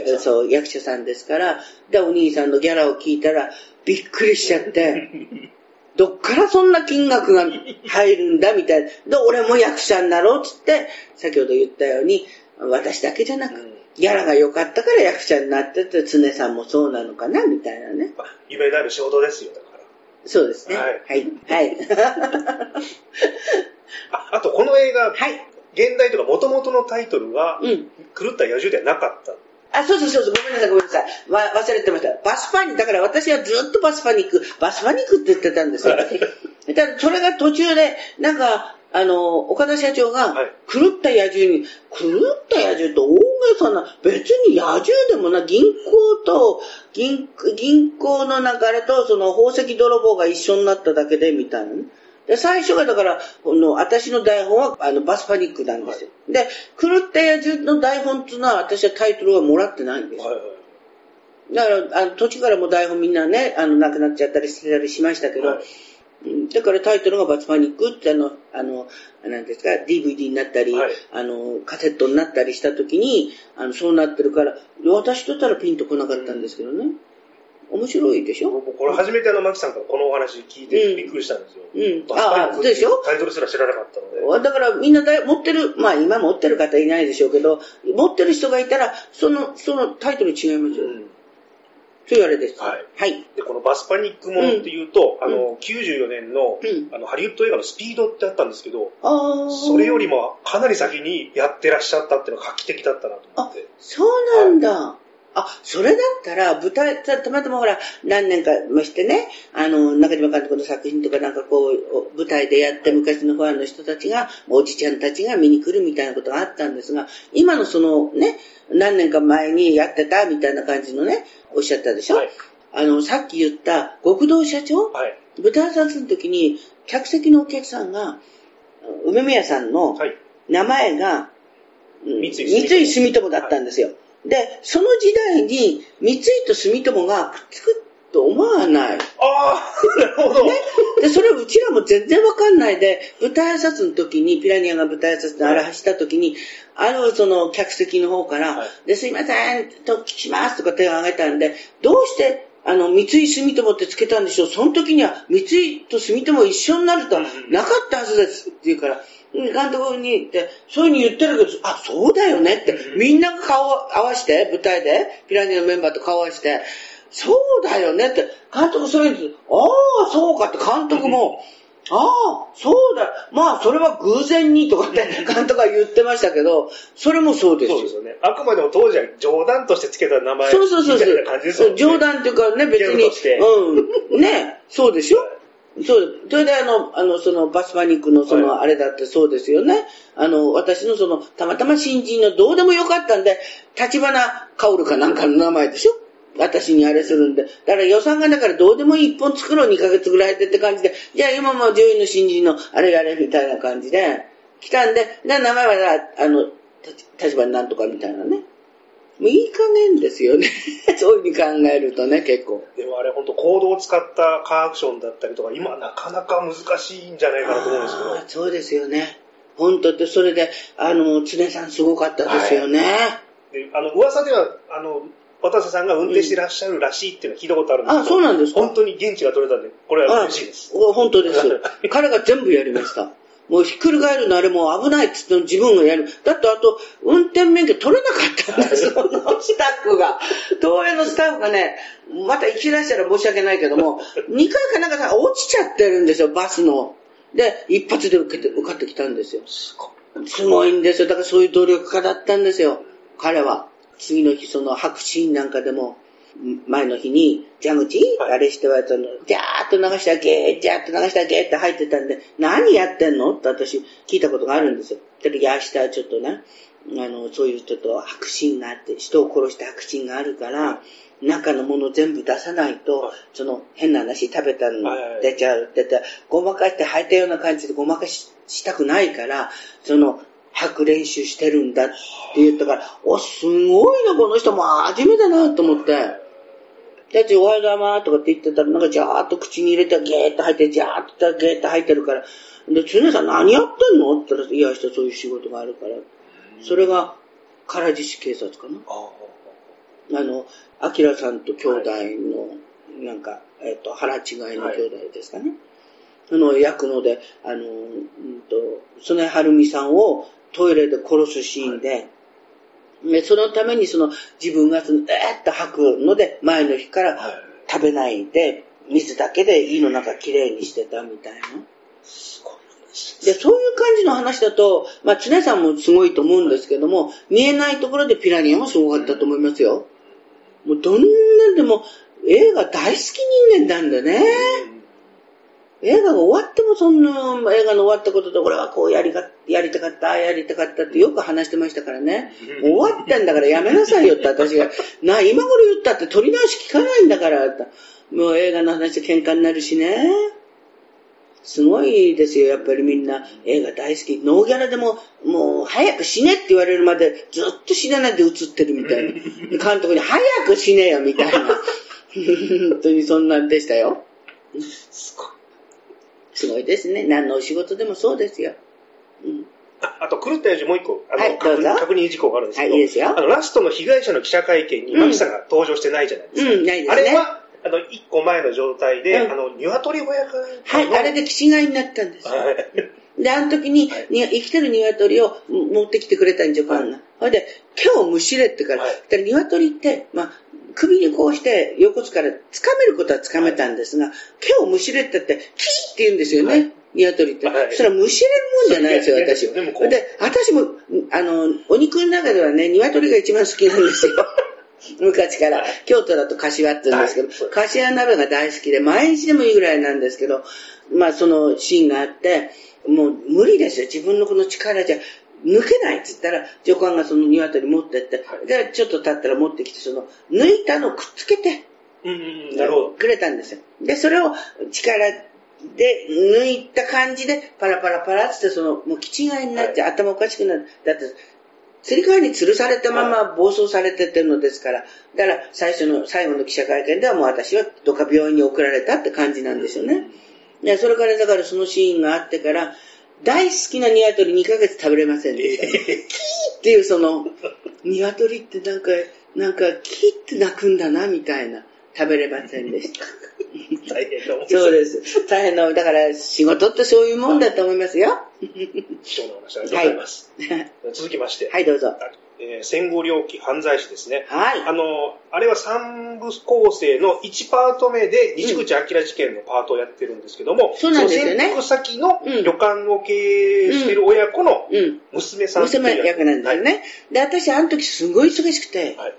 やそう、役者さんですから、で、お兄さんのギャラを聞いたら、びっくりしちゃって、どっからそんな金額が入るんだみたいな。で、俺も役者になろうっつって、先ほど言ったように、私だけじゃなく、ギャラが良かったから役者になってて、常さんもそうなのかなみたいなね。夢である仕事ですよ、だから。そうですね。はい。はい。はい、ああと、この映画、はい、現代とか元々のタイトルは、うん、狂った野獣ではなかった。あ、そうそうそう、ごめんなさい、ごめんなさい。わ、忘れてました。バスパニック、だから私はずっとバスパニック、バスパニックって言ってたんですよ。だそれが途中で、なんか、あの、岡田社長が、狂った野獣に、狂った野獣って大げさな、別に野獣でもな、銀行と、銀、銀行の流れと、その宝石泥棒が一緒になっただけで、みたいなね。で、最初がだから、この、私の台本は、あの、バスパニックなんですよ。はい、で、狂った野獣の台本っていうのは、私はタイトルはもらってないんですよ。はいだから、あの、途中からも台本みんなね、あの、なくなっちゃったりしてたりしましたけど、はいだからタイトルがバツパニックってあの、あの、なんですか、DVD になったり、はい、あの、カセットになったりした時に、あの、そうなってるから、私とったらピンとこなかったんですけどね。面白いでしょ？僕、これ初めてあの、マキさんからこのお話聞いてびっくりしたんですよ。うん。バスパニックっていうでしょ？タイトルすら知らなかったので。だからみんなだい持ってる、まあ今持ってる方いないでしょうけど、持ってる人がいたら、その、そのタイトル違いますよ。うんそういうあれです。はい。はい。で、このバスパニックものっていうと、うんあの、94年の、うんあの、ハリウッド映画のスピードってあったんですけど、ああ。それよりもかなり先にやってらっしゃったっていうのが画期的だったなと思って。そうなんだ。あ、それだったら、舞台、たたまたまほら、何年かもしてね、あの、中島監督の作品とかなんかこう、舞台でやって昔のファンの人たちが、おじちゃんたちが見に来るみたいなことがあったんですが、今のそのね、何年か前にやってたみたいな感じのね、おっしゃったでしょ、はい。あの、さっき言った極道社長？はい。舞台挨拶の時に、客席のお客さんが、梅宮さんのはい。名前が、うん三井住友三井住友だったんですよ。で、その時代に三井と住友がくっつくと思わない。ああ、なるほど。で、それうちらも全然わかんないで、舞台挨拶の時に、ピラニアが舞台挨拶で荒らした時に、あるその客席の方から、はいで、すいません、と聞きますとか手を挙げたんで、どうして、あの、三井住友ってつけたんでしょう？その時には三井と住友一緒になるとはなかったはずです。って言うから、うん監督に言って、そういうふうに言ってるけど、あ、そうだよねって、みんなが顔を合わせて、舞台で、ピラニアのメンバーと顔を合わせて、そうだよねって、監督そういうああ、そうかって監督も、ああ、そうだ、まあ、それは偶然にとかって監督は言ってましたけど、それもそうですよ。そうですよね。あくまでも当時は冗談としてつけた名前そうそうそうそう。みたいな感じですよね。冗談っていうかね、別に。うん。ね、そうでしょそう。それであの、あの、その、バスパニックのその、はいあれだってそうですよね。あの、私のその、たまたま新人のどうでもよかったんで、立花薫かなんかの名前でしょ？私にあれするんで。だから予算がだからどうでもいい一本作ろう2ヶ月ぐらいでって感じで、じゃあ今も女優の新人のあれやれみたいな感じで、来たんで、で名前はあの、た立花なんとかみたいなね。もういい加減ですよね。そういうふうに考えるとね、結構。でもあれ本当コードを使ったカーアクションだったりとか、今なかなか難しいんじゃないかなと思うんですけど。そうですよね。本当って、それで、あの、常さんすごかったですよね。であの噂では、あの、渡瀬さんが運転してらっしゃるらしいっていうのは聞いたことあるんですけど、あそうなんですか本当に現地が取れたんで、これは嬉しいです。あ本当です。彼が全部やりました。もうひっくり返るのあれもう危ないっつって自分がやる。だってあと、運転免許取れなかったんです、そのスタッフが。東映のスタッフがね、また行き出したら申し訳ないけども、2回かなんかさ、落ちちゃってるんですよ、バスの。で、一発で受けて、受かってきたんですよ。すごいんですよ。だからそういう努力家だったんですよ、彼は。次の日、その白シーンなんかでも、前の日に、蛇口、はい。あれしては、その、ジャーっと流したゲー、ジャーっと流したゲーって入ってたんで、何やってんの？って私聞いたことがあるんですよ。で、いや、明日ちょっとね、あの、そういうちょっと白心があって、人を殺した白心があるから、中のもの全部出さないと、はい。その変な話食べたの出ちゃうって言って、ごまかして吐いたような感じでごまかししたくないから、その、吐く練習してるんだって言ったから、お、すごいな、この人も。初めてだなと思って。だって、おはようございますとかって言ってたら、なんかジャーっと口に入れてゲーっと吐いて、ジャーっとゲーっと吐いてるから、で、常さん何やってんのって言ったら、いや、明日そういう仕事があるから。それが、唐獅子警察かな。ああの、アキラさんと兄弟の、なんか、えっ、と、腹違いの兄弟ですかね。その役ので、あの、うんと、曽根晴美さんをトイレで殺すシーンで、でそのためにその自分がその、えーっと吐くので、前の日からはい食べないで、水だけで胃の中きれいにしてたみたいな。すごい話で、そういう感じの話だと、まあ、常さんもすごいと思うんですけども、見えないところでピラニアもすごかったと思いますよ。もうどんなでも、映画大好き人間なんだね。映画が終わってもそんな映画の終わったことで、俺はこうやりがやりたかった、やりたかったってよく話してましたからね。終わってんだからやめなさいよって私が。な、今頃言ったって取り直し聞かないんだから。もう映画の話で喧嘩になるしね。すごいですよ、やっぱりみんな映画大好き。ノーギャラでも、もう早く死ねって言われるまでずっと死なないで映ってるみたいな。監督に早く死ねよみたいな。本当にそんなんでしたよ。すごい。すごいですね。何のお仕事でもそうですよ。うん、ああと、狂ったようにもう一個、あの、はい確認確認事項があるんですけど、はいいいですよあの、ラストの被害者の記者会見に、うんマキさんが登場してないじゃないですか。うんないですねあれは、あの、一個前の状態で、うんあの、鶏小屋かなんかはい、のあれで気違いになったんです。はい。で、あの時に、はいに生きてる鶏を持ってきてくれたんじゃ、パンが。ほいで、毛をむしれってから、はいだから鶏って、まあ、首にこうして横つから掴めることは掴めたんですが、毛をむしれってって、キーって言うんですよね。はい鶏って。はいそれはむしれるもんじゃないですよ、私。でもこうで、私も、あの、お肉の中ではね、鶏が一番好きなんですよ。昔から、はい京都だと柏って言うんですけど、柏鍋が大好きで、毎日でもいいぐらいなんですけど、まあそのシーンがあって、もう無理ですよ。自分のこの力じゃ抜けないって言ったら、助官がその鶏持ってって、はいで、ちょっと経ったら持ってきて、その、抜いたのをくっつけて、うんうん、なるほど。くれたんですよ。で、それを力で抜いた感じで、パラパラパラってその、もう気違いになって、頭おかしくなる。だって、釣り革に吊るされたまま暴走されてってるのですから、だから最初の、最後の記者会見ではもう私はどっか病院に送られたって感じなんですよね。で、それからだからそのシーンがあってから、大好きな鶏2ヶ月食べれませんでした。キーっていうその、鶏ってなんか、なんか、キーって鳴くんだな、みたいな。食べれませんでした。大変な思いそうです。大変な、だから仕事ってそういうもんだと思いますよ。貴重な話ありがとうございます。続きまして、はい、どうぞ。えー戦後猟奇犯罪史ですね。はい。あの、あれは三部構成の1パート目で西口明事件のパートをやってるんですけども、そうなんですよね潜伏先のうん旅館を経営している親子のうん。娘さんっていう娘役なんですよね。で、私、あの時すごい忙しくて、はい。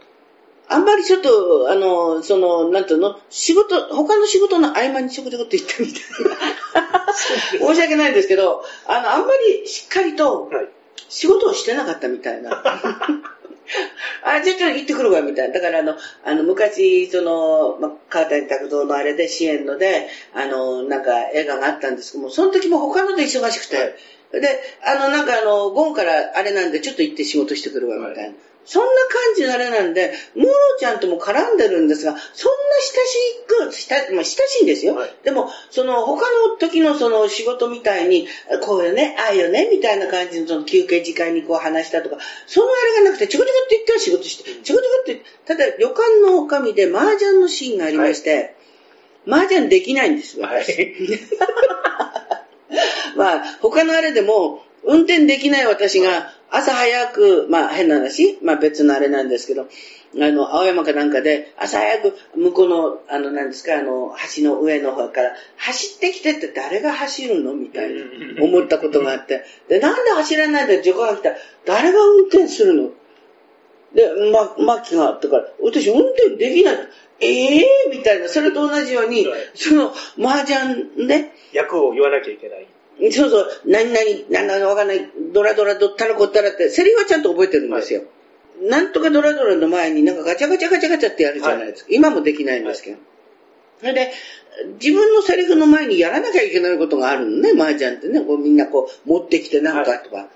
あんまりちょっと、あの、その、なんていうの、仕事、他の仕事の合間にちょこちょこって行ったみたいな。申し訳ないんですけど、あの、あんまりしっかりとはい。仕事をしてなかったみたいな。あ、じゃあちょっと行ってくるわ、みたいな。だからあの、あの、昔、その、ま、川谷拓道のあれで支援ので、あの、なんか映画があったんですけども、その時も他ので忙しくて、はいで、あの、なんかあの、午後からあれなんで、ちょっと行って仕事してくるわ、みたいな。はそんな感じのあれなんで、モロちゃんとも絡んでるんですが、そんな親しく、まあ、親しいんですよ。はいでも、その、他の時のその仕事みたいに、こうよね、ああよね、みたいな感じのその休憩時間にこう話したとか、そのあれがなくて、ちょこちょこって言ったら仕事して、ちょこちょこって、ただ旅館のおかみで麻雀のシーンがありまして、麻雀できないんですよ。はい。まあ、他のあれでも、運転できない私が、朝早く、まあ変な話、まあ別のあれなんですけど、あの、青山かなんかで、朝早く向こうの、あの、なんですか、あの、橋の上の方から、走ってきてって誰が走るのみたいな、思ったことがあって。で、なんで走らないで、助が来た？ら、誰が運転するの？で、ま、マキがあったから、私運転できない。ええー、みたいな、それと同じようにはい、その、麻雀ね、役を言わなきゃいけない。そうそう、何々、何々わかんない、ドラドラどったらこったらって、セリフはちゃんと覚えてるんですよ。なんとかドラドラの前になんかガチャガチャガチャガチャってやるじゃないですか。今もできないんですけど。それで、自分のセリフの前にやらなきゃいけないことがあるのね、麻雀ってね。こうみんなこう持ってきてなんかとか。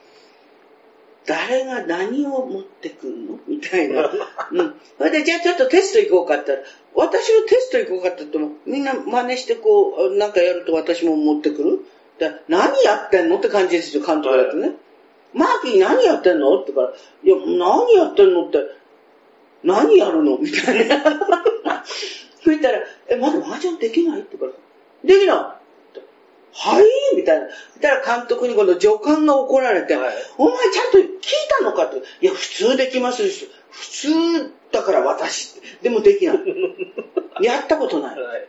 誰が何を持ってくんの？みたいな。うん。それで、じゃあちょっとテスト行こうかって言ったら、私がテスト行こうかって言っても、みんな真似してこう、なんかやると私も持ってくる？で何やってんのって感じですよ、監督だとね。マーキー何やってんの？って言うから、いや、何やってんのって、何やるの？みたいな。そしたら、え、まだ麻雀できない？って言うから、できないはい？みたいな。そしたら監督に今度助監が怒られて、はいお前ちゃんと聞いたのかって。いや、普通できますし、普通だから私。でもできない。やったことない。はい。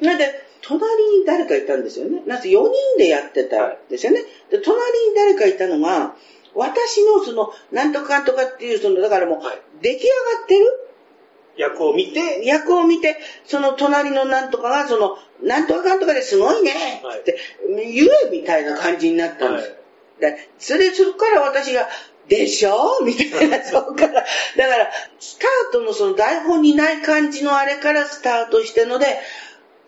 なんで、隣に誰かいたんですよね。なんせ4人でやってたんですよね。で、隣に誰かいたのが、私のその、なんとかとかっていう、その、だからもうはい、出来上がってる？役を見て、役を見て、その隣のなんとかが、その、なんとかかんとかですごいねはいって、言えみたいな感じになったんですよ。でそれで、そこから私が、でしょ？みたいな、そこから。だから、スタートのその台本にない感じのあれからスタートしてので、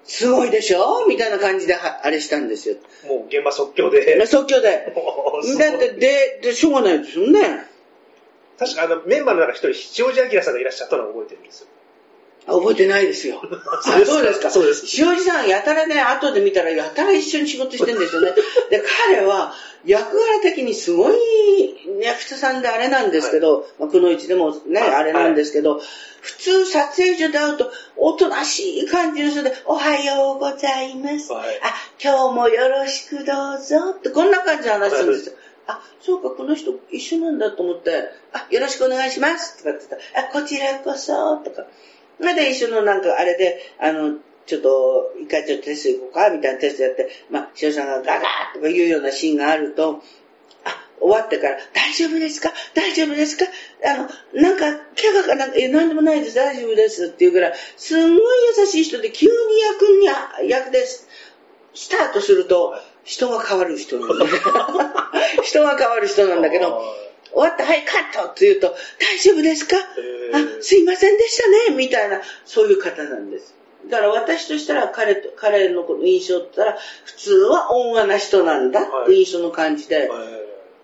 すごいでしょ？みたいな感じではあれしたんですよ。もう現場即興で。即興で。だって、で、で、しょうがないですよね。確かあのメンバーの中に一人、塩路明さんがいらっしゃったのを覚えてるんですよ。あ覚えてないですよ。あそうですかそうです塩路さん、やたらね、後で見たら、やたら一緒に仕事してるんですよね。で、彼は、役柄的にすごい、ね、役者さんであれなんですけど、まあ、くのいちでもね、あれなんですけど、普通撮影所で会うと、おとなしい感じの人で、おはようございます。はいあ、今日もよろしくどうぞ。って、こんな感じの話するんですよ。あ、そうか、この人一緒なんだと思って、あ、よろしくお願いします。とかって言ったら、あ、こちらこそ。とか。それで一緒のなんかあれで、あの、ちょっと、一回ちょっとテスト行こうか、みたいなテストやって、まあ、塩さんがガガーとか言うようなシーンがあると、あ、終わってから、大丈夫ですか？大丈夫ですか？あの、なんか、怪我かなんか、え、なんでもないです、大丈夫ですっていうぐらい、すんごい優しい人で、急に役に、役です。スタートすると、人が変わる人なんだ 人が変わる人なんだけど、終わって、はい、カット。って言うと、大丈夫ですか？あ、すいませんでしたね、みたいな、そういう方なんです。だから私としたら彼と、彼のこの印象って言ったら、普通は温和な人なんだって印象の感じで、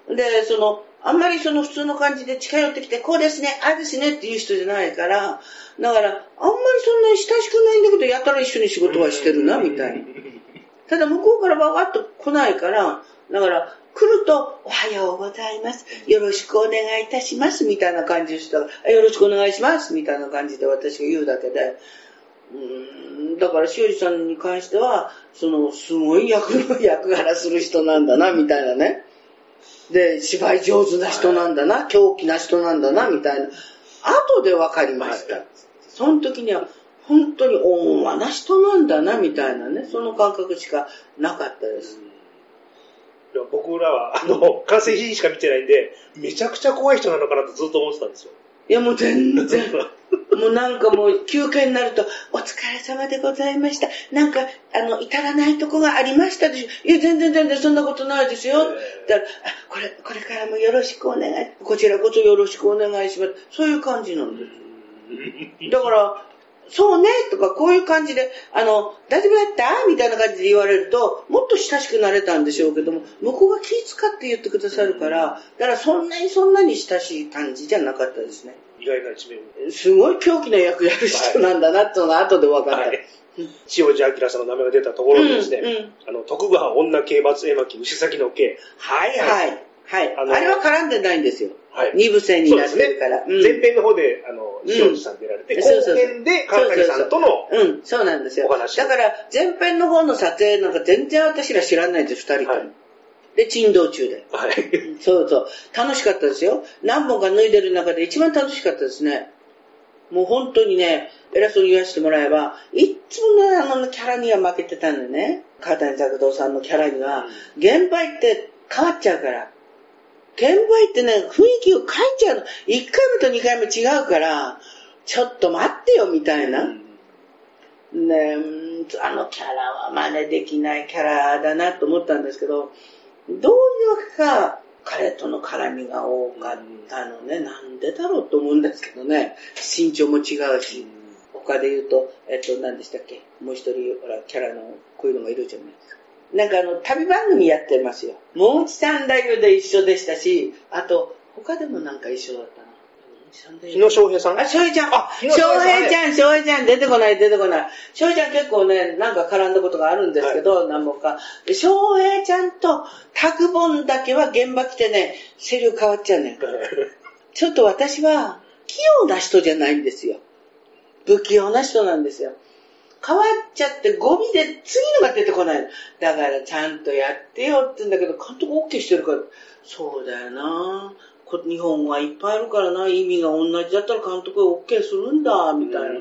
で、その、あんまりその普通の感じで近寄ってきて、こうですね、ああですねっていう人じゃないから、だから、あんまりそんなに親しくないんだけど、やたら一緒に仕事はしてるな、みたいな。ただ向こうからわわっと来ないから、だから、来ると、おはようございます。よろしくお願いいたします。みたいな感じの人が、あよろしくお願いします。みたいな感じで私が言うだけで。うーんだから、塩地さんに関しては、その、すごい役の役柄する人なんだな、みたいなね。で、芝居上手な人なんだな、狂気な人なんだな、みたいな。後で分かりました。はいその時には、本当に温和な人なんだな、みたいなね、その感覚しかなかったです。僕らは、あの、完成品しか見てないんで、めちゃくちゃ怖い人なのかなとずっと思ってたんですよ。いや、もう全然。もうなんかもう休憩になると、お疲れ様でございました。なんか、あの、至らないとこがありましたでしょ。いや、全然全然そんなことないですよ。だから、あこれ、これからもよろしくお願い。こちらこそよろしくお願いします。そういう感じなんです。だから、そうね、とか、こういう感じで、あの、大丈夫だった？みたいな感じで言われると、もっと親しくなれたんでしょうけども、向こうが気遣って言ってくださるから、だからそんなにそんなに親しい感じじゃなかったですね。意外な一面を。すごい狂気な役やる人なんだなっていうのが後で分かった。はい。塩地明さんの名前が出たところでですね、うんうんあの、徳川女刑罰絵巻牛先の刑。はいはい。はい。あのあれは絡んでないんですよ。はい二部制になってるから。。うん前編の方で、あの、うん塩地さん出られて、うそうそう編で川谷さんとの、うん、そうなんですよ。だから、前編の方の撮影なんか全然私ら知らないです、二人とも。はいで、珍道中で。はい。そうそう。楽しかったですよ。何本か脱いでる中で一番楽しかったですね。もう本当にね、偉そうに言わせてもらえば、いっつもね、あのキャラには負けてたんでね。川谷作動さんのキャラには、現場行って変わっちゃうから。現場行ってね、雰囲気を変えちゃうの。1回目と2回目違うから、ちょっと待ってよ、みたいな。ねあのキャラは真似できないキャラだなと思ったんですけど、どういうわけか、彼との絡みが多かったのね、なんでだろうと思うんですけどね、身長も違うし、他で言うと、えっと、何でしたっけ？もう一人、ほら、キャラのこういうのがいるじゃないですか。なんかあの、旅番組やってますよ。もうちさんだよで一緒でしたし、あと、他でもなんか一緒だったな。日野翔平さん？あ、翔平ちゃん。あ翔平ちゃん、翔平ちゃん、出てこない、出てこない。翔平ちゃん結構ね、なんか絡んだことがあるんですけど、何本か。で翔平ちゃんとタグボンだけは現場来てね、セリフ変わっちゃうねん。ちょっと私は、器用な人じゃないんですよ。不器用な人なんですよ。変わっちゃって語尾で次のが出てこない。だからちゃんとやってよって言うんだけど、監督 OK してるから、そうだよな。こ日本はいっぱいあるからな、意味が同じだったら監督が OK するんだ、みたいな。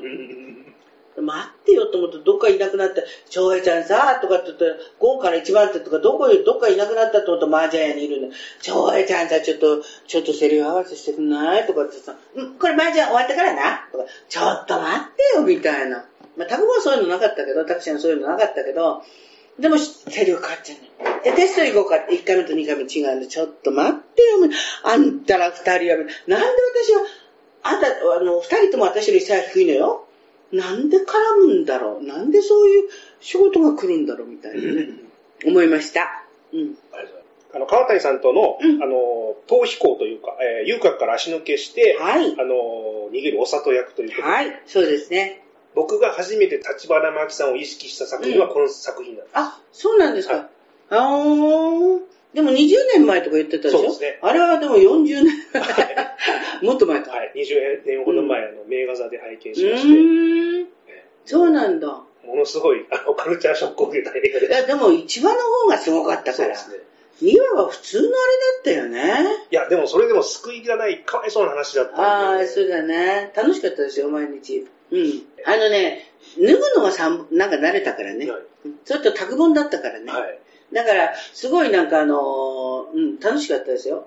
待ってよと思って、どっかいなくなって、翔平ちゃんさ、とかって言って、ゴンから一番手とか、どこへ、どっかいなくなったと思って、麻雀屋にいるの。翔平ちゃんさ、ちょっと、ちょっとセリフ合わせしてくんない？とかってさ、うん、これ麻雀終わってからな？とか、ちょっと待ってよ、みたいな。まあ、タグボはそういうのなかったけど、タクシーはそういうのなかったけど、でも、セリフ変わっちゃうね。で、テスト行こうかって、1回目と2回目違うんで、ちょっと待ってよ、あんたら2人は、なんで私は、あんた、あの、2人とも私より背が低いのよ。なんで絡むんだろうなんでそういう仕事が来るんだろうみたいなね、思いました。うん。あの、川谷さんとの、うんあの、逃避行というか、えー、遊郭から足抜けして、はい。あの、逃げるお里役ということで、はい。そうですね。僕が初めて立花真紀さんを意識した作品はこの作品なんです。あ、そうなんですか。はいあー。でも20年前とか言ってたでしょ？そうですねあれはでも40年、もっと前か。はい、20年ほど前の名画座で拝見うしまして、ーん。えそうなんだ。ものすごい、あの、カルチャーショックを受けた映画でいや、でも1話の方がすごかったから。そうですね。2話は普通のあれだったよね。いや、でもそれでも救いがない、かわいそうな話だったんで。ああ、そうだね。楽しかったですよ、毎日。うん。あのね、脱ぐのがさんなんか慣れたからね。はいちょっと宅本だったからね。はい。だから、すごいなんかあのーうん、楽しかったですよ。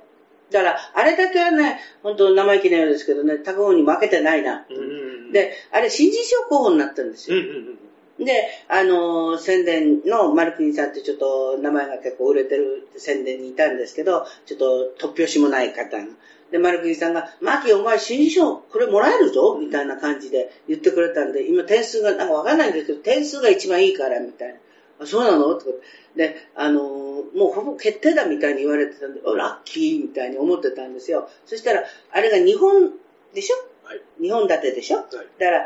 だから、あれだけはね、本当生意気なようですけどね、宅本に負けてないな。うんで、あれ、新人賞候補になったんですよ。うんうんうん。で、あのー宣伝の丸国さんってちょっと名前が結構売れてる宣伝にいたんですけど、ちょっと突拍子もない方が。で、丸国さんが、マキお前新人賞これもらえるぞみたいな感じで言ってくれたんで、今点数がなんかわかんないんですけど、点数が一番いいからみたいな。あ、そうなの？とかで、あのーもうほぼ決定だみたいに言われてたんで、おラッキーみたいに思ってたんですよ。そしたら、あれが日本でしょ？はい。日本立てでしょ？はい。だから、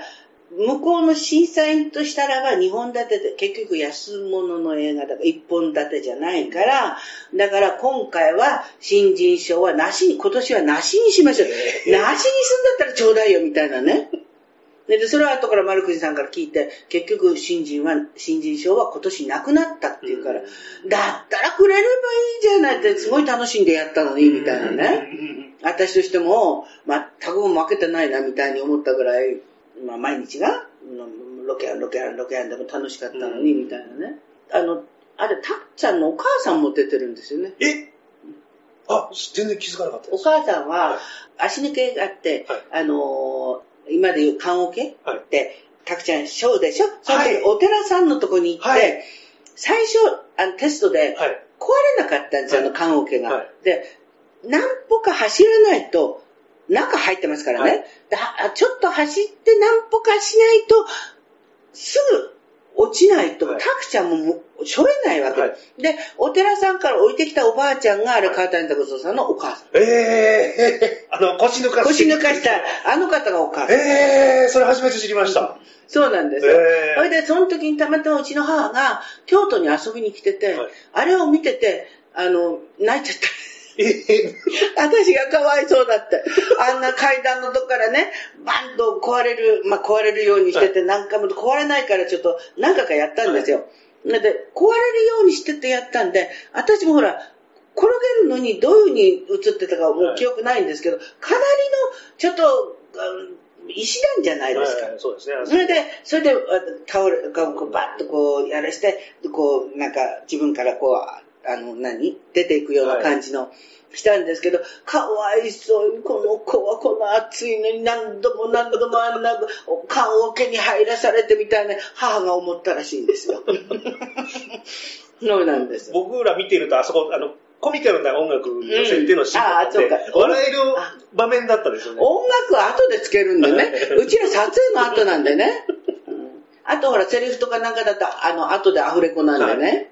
向こうの審査員としたらば、2本立てで、結局安物の映画だから、1本立てじゃないから、だから今回は新人賞はなしに、今年はなしにしましょう。なしにすんだったらちょうだいよ、みたいなね。で、でそれは後から丸藤さんから聞いて、結局新人は、新人賞は今年なくなったっていうから、だったらくれればいいじゃない。って、すごい楽しんでやったのに、みたいなね。私としても、まあ、タグも負けてないな、みたいに思ったぐらい、まあ、毎日が、うんロケアン、ロケアン、ロケアンでも楽しかったのに、うんみたいなね。あの、あれ、たっちゃんのお母さんも出てるんですよね。え？あ、全然気づかなかったです。お母さんはは、足抜けがあって、はいあのー今でいう棺桶はいって、たくちゃん、ショーでしょ？その時はいお寺さんのとこに行って、はい最初、あのテストではい。壊れなかったんですよ、はいあの棺桶が。はいで、何歩か走らないと、中入ってますからね。はいではちょっと走って何歩かしないと、すぐ落ちないと、はいタクちゃんもしょえないわけ、はいで、お寺さんから置いてきたおばあちゃんが、あれ、川谷拓三さんのお母さん。ええー、あの、腰抜か腰抜かした、あの方がお母さん。ええー、それ初めて知りました。そうなんですよ。えーそれで、その時にたまたまうちの母が京都に遊びに来てて、はいあれを見てて、あの、泣いちゃった。えー、私がかわいそうだって。あんな階段のとこからね、バンと壊れる、まあ、壊れるようにしてて、何回も壊れないからちょっと何回かやったんですよ。で、壊れるようにしててやったんで、私もほら、転げるのにどういう風に映ってたかもう記憶ないんですけど、かなりの、ちょっと、うん石段じゃないですか。はいそうですね。それで、それで、あ倒れ、こう、バッとこう、やらして、こう、なんか、自分からこう、あの、何？出ていくような感じの、したんですけど、かわいそうに、この子はこの暑いのに何度も何度もあんな、棺桶に入らされてみたいな、母が思ったらしいんですよ。そうなんですよ。僕ら見てると、あそこ、あの、コミカルな音楽の設定のシーンがあって、うんあーそうか笑える場面だったんですよね。音楽は後でつけるんでね。うちら撮影の後なんでね。うんあとほら、セリフとかなんかだと、あの、後でアフレコなんでね。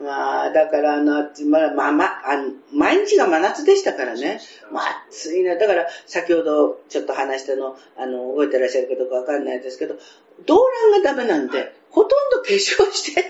まあ、だから、あの、まあ、まあ、まあ、あの毎日が真夏でしたからね。まあ、暑いな。だから、先ほどちょっと話したの、あの、覚えてらっしゃるかどうかわかんないですけど、動乱がダメなんで、ほとんど化粧して、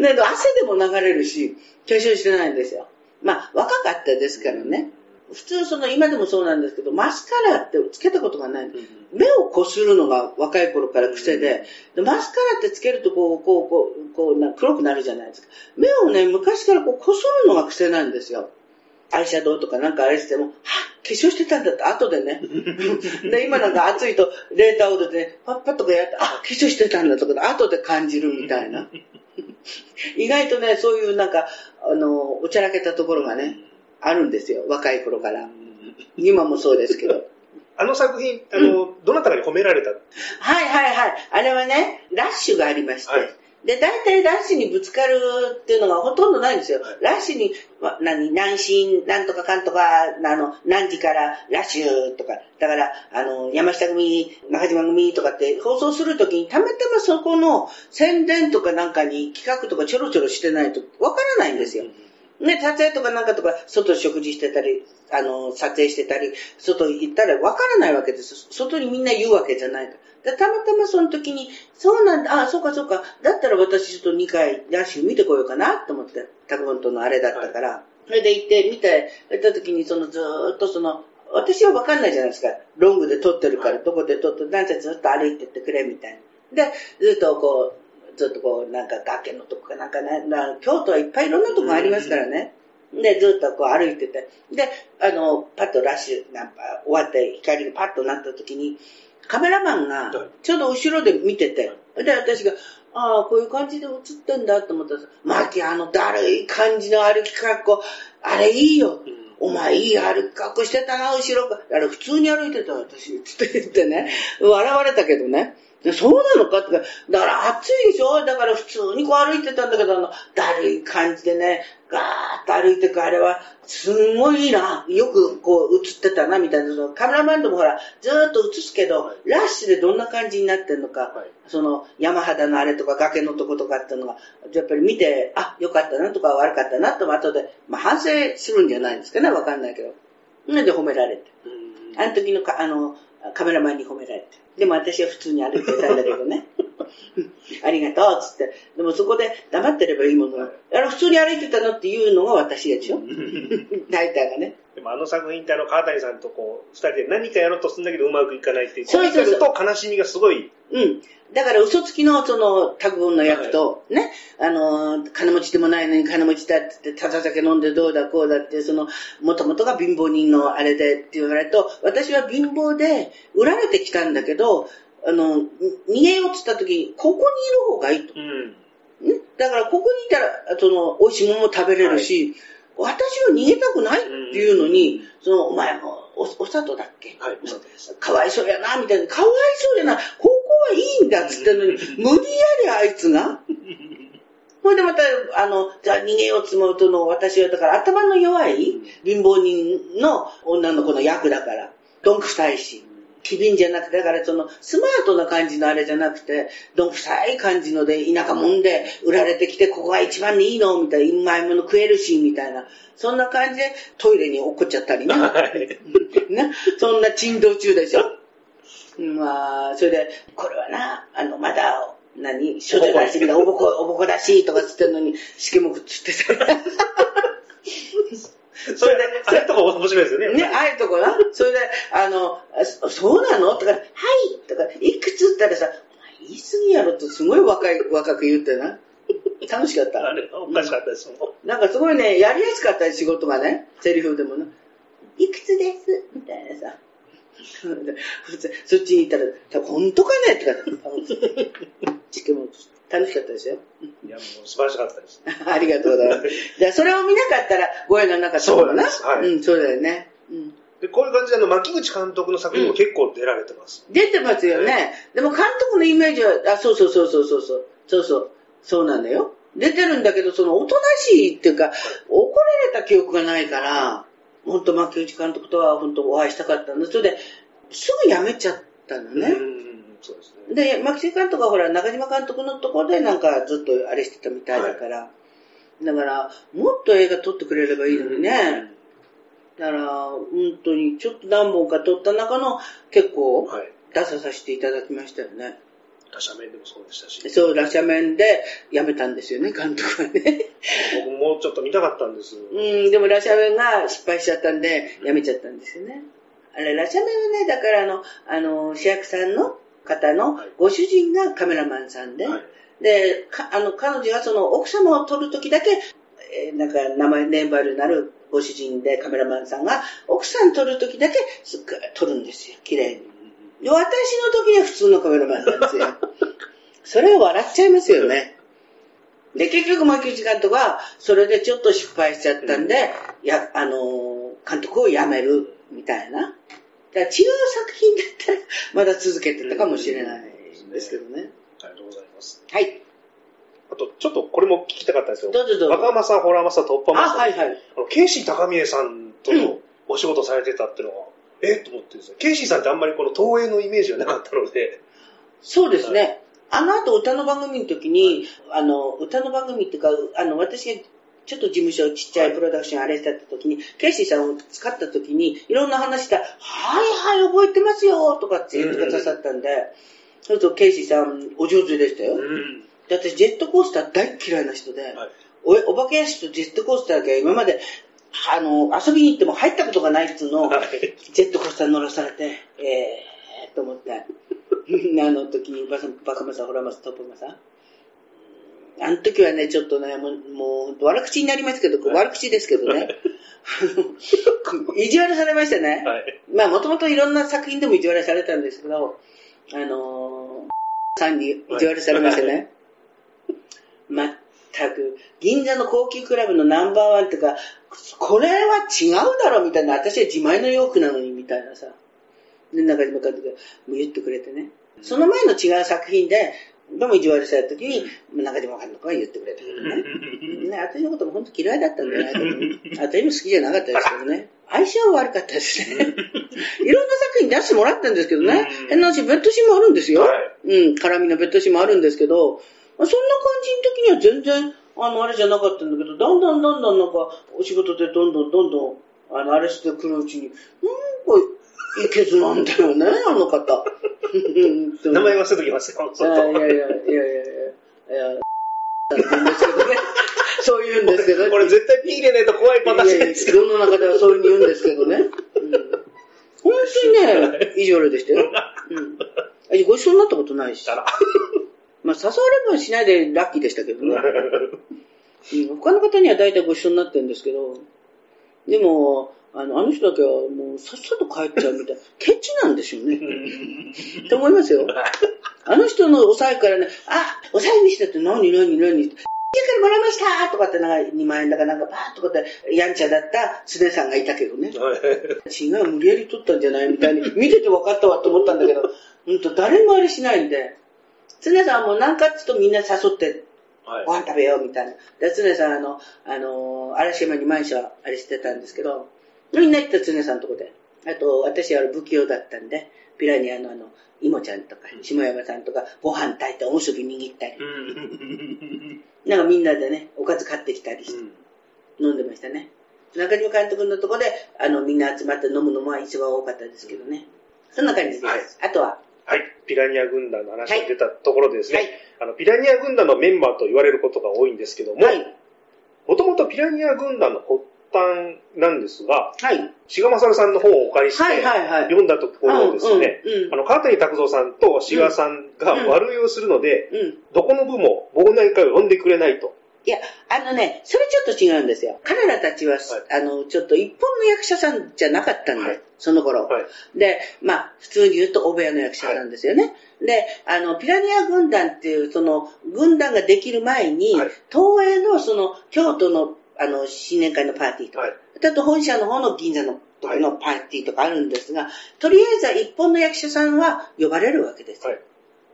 ね、汗でも流れるし、化粧してないんですよ。まあ、若かったですからね。普通、その、今でもそうなんですけど、マスカラってつけたことがない。うん目をこするのが若い頃から癖で、でマスカラってつけるとこう、こう、こう、こうな黒くなるじゃないですか。目をね、昔からこう、こするのが癖なんですよ。アイシャドウとかなんかあれしても、はっ、化粧してたんだって後でね。で、今なんか暑いと、レーターをでね、パッパッとかやって、あ、化粧してたんだとか、後で感じるみたいな。意外とね、そういうなんか、あの、おちゃらけたところがね、あるんですよ。若い頃から。今もそうですけど。あの作品、あの、どなたかに褒められた？はいはいはい。あれはね、ラッシュがありまして。はいで、大体ラッシュにぶつかるっていうのがほとんどないんですよ。はいラッシュに、ま何、何進、なんとかかんとか、あの、何時からラッシュとか、だから、あの、山下組、中島組とかって放送するときに、たまたまそこの宣伝とかなんかに企画とかちょろちょろしてないとわからないんですよ。ね、撮影とかなんかとか、外食事してたり、あの、撮影してたり、外行ったらわからないわけです。外にみんな言うわけじゃないから。たまたまその時に、そうなんだ、あ、そうかそうか、だったら私ちょっと2回ダッシュ見てこようかなと思って、タクボンとのあれだったから、はい、それで行って見て、行った時にそのずーっとその、私はわかんないじゃないですか。ロングで撮ってるから、どこで撮って、なんせずっと歩いてってくれみたいな。で、ずっとこう、ずっとこう、なんか崖のとこかなんかね、京都はいっぱいいろんなとこありますからね。で、ずっとこう歩いてて。で、あの、パッとラッシュ、なんか終わって光がパッとなった時に、カメラマンがちょうど後ろで見てて、で、私が、ああ、こういう感じで映ってんだと思ったら、マキ、あの、だるい感じの歩き格好、あれいいよ。お前いい歩き格好してたな、後ろから。あれ普通に歩いてた私、つって言ってね、笑われたけどね。そうなのかって、だから暑いでしょ？だから普通にこう歩いてたんだけど、あの、だるい感じでね、ガーッと歩いてくあれは、すんごいいいな。よくこう映ってたな、みたいな。そのカメラマンでもほら、ずーっと映すけど、ラッシュでどんな感じになってんのか、はい、その山肌のあれとか崖のとことかっていうのが、やっぱり見て、あ、よかったなとか悪かったなと後で、まあ反省するんじゃないんですかね、わかんないけど。なんで褒められて。あの時のか、あの、カメラマンに褒められて。でも私は普通に歩いてたんだけどね。ありがとう、つって。でもそこで黙ってればいいもの。あの、普通に歩いてたのっていうのが私でしょ？大体がね。でもあの作品ってあの、川谷さんとこう、二人で何かやろうとするんだけどうまくいかないっていう。そうそうそう。と悲しみがすごい。うん。だから嘘つきのその、タグの役と、はい、ね、あの、金持ちでもないのに金持ちだって言って、ただ酒飲んでどうだこうだって、その、もともとが貧乏人のあれでって言われると、私は貧乏で売られてきたんだけど、あの、逃げようって言った時、ここにいる方がいいと。うん、ね、だからここにいたら、その、美味しいものも食べれるし、はい、私は逃げたくないっていうのに、その、お前もお、お砂糖だっけ？はい。かわいそうやな、みたいな。かわいそうやな、ここはいいんだっつってんのに、無理やりあいつが。ほいでまた、あの、じゃあ逃げようつもるとの、私はだから頭の弱い貧乏人の女の子の役だから、どんくさいし。機敏じゃなくて、だからそのスマートな感じのあれじゃなくて、どんくさい感じので、田舎もんで売られてきて、ここが一番いいのみたいな、うまいもの食えるし、みたいな。そんな感じでトイレに落っこっちゃったりね。ねそんな珍道中でしょ。まあ、それで、これはな、あの、まだ、何、処女だし、おぼこ、おぼこだし、とかつってんのに、しけもくつってた。それで、あれとか面白いですよね。ね、ああいうとこな。それで、あの、そうなの？とか、はいとか、いくつ？ったらさ、言い過ぎやろとすごい若い、若く言ってな。楽しかった。あれ、おかしかったですもん。なんかすごいね、やりやすかった仕事がね、セリフでもな。いくつです？みたいなさ。そっちに行ったら、本当かね？っ て言ったも楽しかったですよ。いや、もう素晴らしかったです。ありがとうございます。じゃあ、それを見なかったら、ご縁がなかったのかなそうはい。うん、そうだよね。うん。で、こういう感じで、あの、牧口監督の作品も結構出られてます。うん、出てますよね。でも監督のイメージは、あ、そうそうそうそうそうそう。そうそう。そうなんだよ。出てるんだけど、その、おとなしいっていうか、怒られた記憶がないから、本当牧内監督とは本当お会いしたかったんです。それで、すぐ辞めちゃったのね。そうですね。で、牧内監督はほら、中島監督のところでなんかずっとあれしてたみたいだから、はい、だから、もっと映画撮ってくれればいいのにね。だから、本当にちょっと何本か撮った中の結構出させていただきましたよね。ラシャメンでもそうでしたし。そう、ラシャメンで辞めたんですよね、監督はね。僕もうちょっと見たかったんです。うん、でもラシャメンが失敗しちゃったんで、辞めちゃったんですよね。あれ、ラシャメンはね、だからあの、あの、主役さんの方のご主人がカメラマンさんで、はい、で、あの、彼女はその奥様を撮るときだけ、えー、なんか名前、ネーバルになるご主人でカメラマンさんが、奥さん撮るときだけすっごい撮るんですよ、綺麗に。で、私の時には普通のカメラマンなんですよ。それを笑っちゃいますよね。で、結局、牧内監督は、それでちょっと失敗しちゃったんで、や、あの、監督を辞める、みたいな。だ違う作品だったら、まだ続けてたかもしれないですけどね。ありがとうございます。はい。あと、ちょっとこれも聞きたかったんですよ。どうぞどうぞ。若政、ホラマサ、突破マ。あ、はいはい。あの、ケイシー高宮さんとのお仕事されてたっていうのは、うん、え？と思ってですね。ケイシーさんってあんまりこの東映のイメージがなかったので。そうですね。あの後歌の番組の時に、あの、歌の番組っていうか、あの、私がちょっと事務所ちっちゃいプロダクションあれした時に、ケイシーさんを使った時に、いろんな話したら、はいはい、覚えてますよとかって言ってくださったんで、そうするとケイシーさんお上手でしたよ。うん。で私、ジェットコースター大嫌いな人で、はいおお化け屋敷とジェットコースターだけは今まで、あの、遊びに行っても入ったことがないっつうのを、はい。ジェットコースター乗らされて、えーと思って、あの時にバカマサ、ホラマサ、トップマサ。あの時はね、ちょっとね、もう、もう悪口になりますけど、悪口ですけどね、意地悪されましたね。はい。まあ、もともといろんな作品でも意地悪されたんですけど、あのー、さんに意地悪されましたね。まったく、銀座の高級クラブのナンバーワンっていうか、これは違うだろみたいな、私は自前の洋服なのにみたいなさ。で、中島監督が言ってくれてね。その前の違う作品で、でも意地悪された時に、中島監督が言ってくれたけどね。ね、私のことも本当嫌いだったんじゃないかと思う。私も好きじゃなかったですけどね。相性は悪かったですね。いろんな作品出してもらったんですけどねうん。変な話、ベッドシーンもあるんですよ。はいうん、絡みのベッドシーンもあるんですけど、そんな感じの時には全然、あの、あれじゃなかったんだけど、だんだんだんだんなんか、お仕事でどんどんどんどん、あの、あれしてくるうちに、なんか、いけずなんだよね、あの方。名前忘れときますよ。いやいやいやいやいや。そう言うんですけどね。これ絶対ピー入れないと怖いパターンですか。世の中ではそういうふうに言うんですけどね。うん、本当にね、意地悪でしたよ。うん。あご一緒になったことないし。まあ、誘われもしないでラッキーでしたけどね。うん、他の方には大体ご一緒になってるんですけど、でも、あの、あの人だけはもうさっさと帰っちゃうみたいな、ケチなんでしょうね。って思いますよ。あの人のお財布からね、あ、お財布見せてって何何何って。家からもらいましたとかってなんか2万円だかなんかバーッとかってやんちゃだった常さんがいたけどね。違う、無理やり取ったんじゃないみたいに見てて分かったわと思ったんだけど、ほんと誰もあれしないんで。常さんはもう何かっつうとみんな誘ってはいご飯食べようみたいな。で、常さんあの、あの、嵐山に毎日あれしてたんですけど、みんな行った常さんのとこで。あと、私は不器用だったんで、ピラニアのあの、イモちゃんとか、下山さんとか、ご飯炊いておむすび握ったり、なんかみんなでね、おかず買ってきたりして、飲んでましたね。中島監督のとこで、あの、みんな集まって飲むのも一番多かったですけどね。そんな感じです。はい。あとは、はい。ピラニア軍団の話が出たところでですね、はい。あの、ピラニア軍団のメンバーと言われることが多いんですけども、はい、もともとピラニア軍団の発端なんですが、はい、志賀勝さんの本をお借りして、はい、はい、はい。読んだところですね、うん、うんあの、川谷拓三さんと志賀さんがうん悪用するので、うん。どこの部も忘年会を呼んでくれないと。いや、あのね、それちょっと違うんですよ。彼らたちは、はいあの、ちょっと一本の役者さんじゃなかったんで、はいその頃。はい。で、まあ、普通に言うと、お部屋の役者なんですよね。で、あの、ピラニア軍団っていう、その、軍団ができる前に、はい東映の、その、京都の、あの、新年会のパーティーとか、はい。あと本社の方の銀座ののパーティーとかあるんですが、とりあえずは一本の役者さんは呼ばれるわけですよ。はい。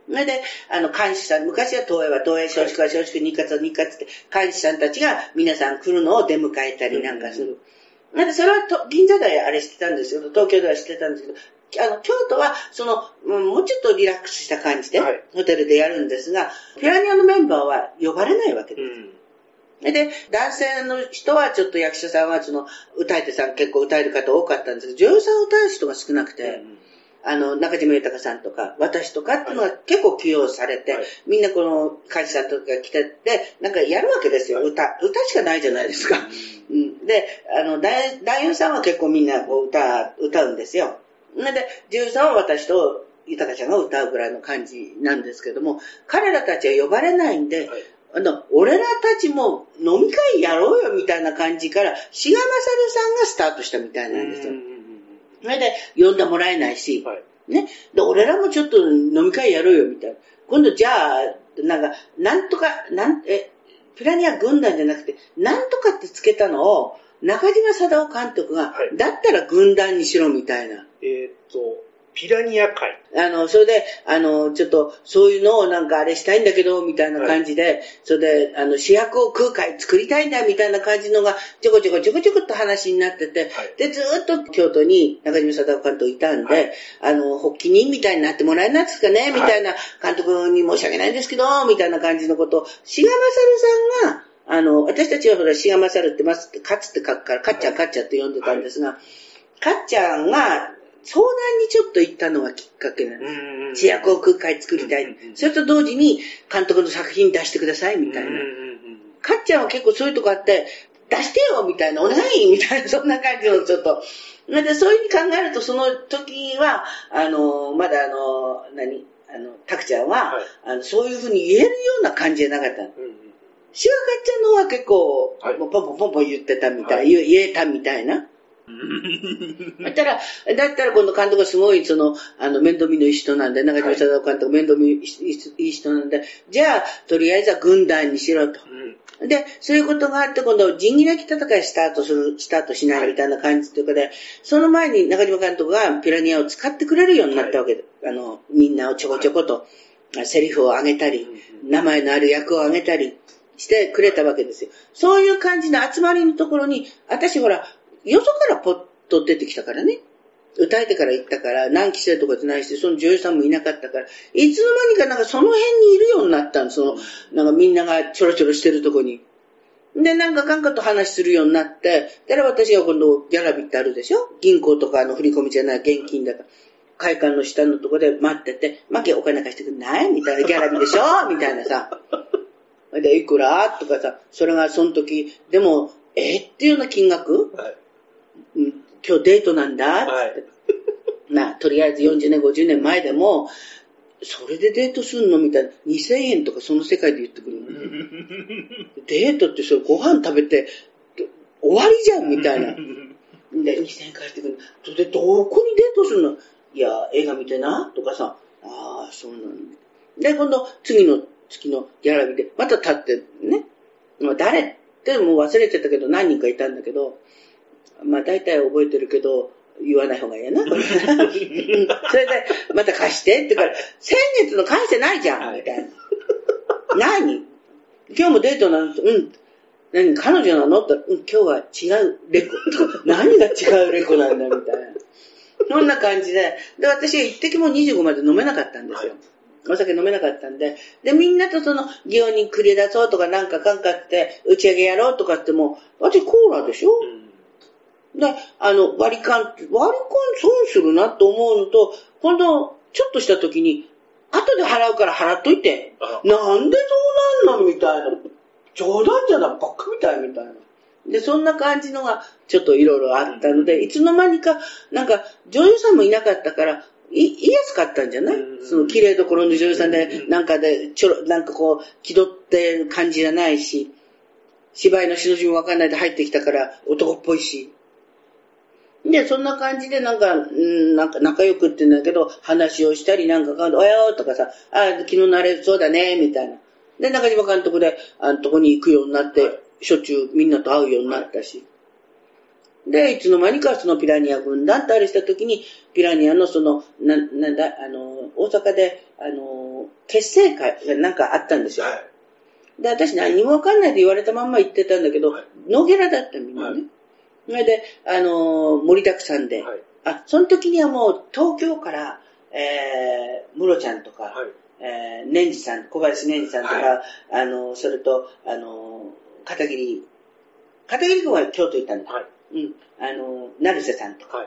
それで、あの、監視さん、昔は東映は東映少子化少子化日活は日活って、監視さんたちが皆さん来るのを出迎えたりなんかする。なんで、それはと銀座であれしてたんですけど、東京ではしてたんですけど、あの、京都は、その、うんもうちょっとリラックスした感じで、はいホテルでやるんですが、ピラニアのメンバーは呼ばれないわけです。うん。で、男性の人はちょっと役者さんはその、歌い手さん結構歌える方多かったんですけど、女優さん歌う人が少なくて、あの、中島豊さんとか、私とかっていうのが結構起用されて、はい。みんなこの、会社さんとかが来てって、なんかやるわけですよ、歌。歌しかないじゃないですか。うん、で、あの、男男優さんは結構みんなこう歌、歌うんですよ。で、女優さんは私と豊ちゃんが歌うぐらいの感じなんですけども、彼らたちは呼ばれないんで、はいあの、俺らたちも飲み会やろうよみたいな感じから、志賀勝さんがスタートしたみたいなんですよ。それで、呼んでもらえないし、はい。ね。で、俺らもちょっと飲み会やろうよみたいな。今度じゃあ、なんか、なんとか、なん、え、ピラニア軍団じゃなくて、なんとかってつけたのを、中島貞夫監督が、はいだったら軍団にしろみたいな。えーっと、ピラニア会。あの、それで、あの、ちょっと、そういうのをなんかあれしたいんだけど、みたいな感じで、それで、あの、主役を空海作りたいんだ、みたいな感じのが、ちょこちょこちょこちょこっと話になってて、はい。で、ずーっと京都に中島貞夫監督いたんで、はい。あの、発起人みたいになってもらえないですかね、みたいな、監督に申し訳ないんですけど、みたいな感じのことを、志賀勝さんが、あの、私たちはほら、しがまさるってます、かつって書くから、かっちゃんかっちゃんって呼んでたんですが、かっちゃんが相談にちょっと行ったのがきっかけなの。千夜航空会作りたい。それと同時に監督の作品出してくださいみたいな。かっちゃんは結構そういうとこあって、出してよみたいな、お願いみたいな、そんな感じのちょっと。でそういうふうに考えると、その時は、あの、まだあの、何？あの、たくちゃんは、はい、あのそういうふうに言えるような感じじゃなかった。うんシワカちゃんの方は結構、はい、もうポンポンポンポン言ってたみたい、はい、言えたみたいな。だったら、だったら今度監督がすごい、その、あの、面倒見のいい人なんで、中島貞夫監督面倒見いい人なんで、じゃあ、とりあえずは軍団にしろと。うん、で、そういうことがあって、今度、仁義なき戦いスタートする、スタートしないみたいな感じというかで、その前に中島監督がピラニアを使ってくれるようになったわけで、はい、あの、みんなをちょこちょこと、セリフを上げたり、名前のある役を上げたり、してくれたわけですよ。そういう感じの集まりのところに、私ほら、よそからポッと出てきたからね。歌えてから行ったから、何期生とかじゃないし、その女優さんもいなかったから、いつの間にかなんかその辺にいるようになったの、その、なんかみんながちょろちょろしてるとこに。で、なんかかんかと話するようになって、だから私が今度ギャラビってあるでしょ？銀行とかの振り込みじゃない現金だから。会館の下のとこで待ってて、マキお金貸してくんない？みたいなギャラビでしょ？みたいなさ。で、いくら？とかさ、それがその時、でも、え？っていうような金額、はい、今日デートなんだ？って。はい、まあ、とりあえず40年、50年前でも、それでデートすんの？みたいな。2000円とかその世界で言ってくるの。デートってそれご飯食べて終わりじゃんみたいな。で、2000円返してくる。それでどこにデートするの？いや、映画見てなとかさ。ああ、そうなんだ。で、今度、次の月のギャラリーで、また立ってね。まあ、誰ってもう忘れてたけど何人かいたんだけど、まあ大体覚えてるけど、言わない方がいいやな。それで、また貸してって言うから、先月の返してないじゃん、みたいな。何？今日もデートなんて、うん。何？彼女なの？って、うん、今日は違うレコ。何が違うレコなんだ、みたいな。そんな感じで。で、私は一滴も25まで飲めなかったんですよ。お酒飲めなかったんで。で、みんなとその、祇園に繰り出そうとかなんかかんかって、打ち上げやろうとかっても、私コーラでしょ、うんで、あの、割り勘、割り勘損するなと思うのと、今度、ちょっとした時に、後で払うから払っといて。なんでそうなんのみたいな。冗談じゃな、ばっかみたいみたいな。で、そんな感じのが、ちょっといろいろあったので、いつの間にか、なんか、女優さんもいなかったから、い、言いやすかったんじゃない？その綺麗どころの女優さんで、なんかで、ちょろ、なんかこう、気取ってる感じじゃないし、芝居のしの字もわかんないで入ってきたから男っぽいし。で、そんな感じでなんか、んなんか仲良くって言うんだけど、話をしたりなんか、およーとかさ、あ昨日慣れそうだね、みたいな。で、中島監督で、あのとこに行くようになって、しょっちゅうみんなと会うようになったし。で、いつの間にかそのピラニア軍団ってあれした時に、ピラニアのその、な、なんだ、あの、大阪で、あの、結成会がなんかあったんですよ。はい、で、私何もわかんないで言われたまんま言ってたんだけど、はい、ノゲラだったみんなね。それで、あの、盛りだくさんで、はい、あ、その時にはもう東京から、えー、ムロちゃんとか、はい、えー、年次さん、小林年次さんとか、はい、あの、それと、あの、片桐、片桐君は京都行ったんだ。はい。うん、あの、成瀬さんとか。は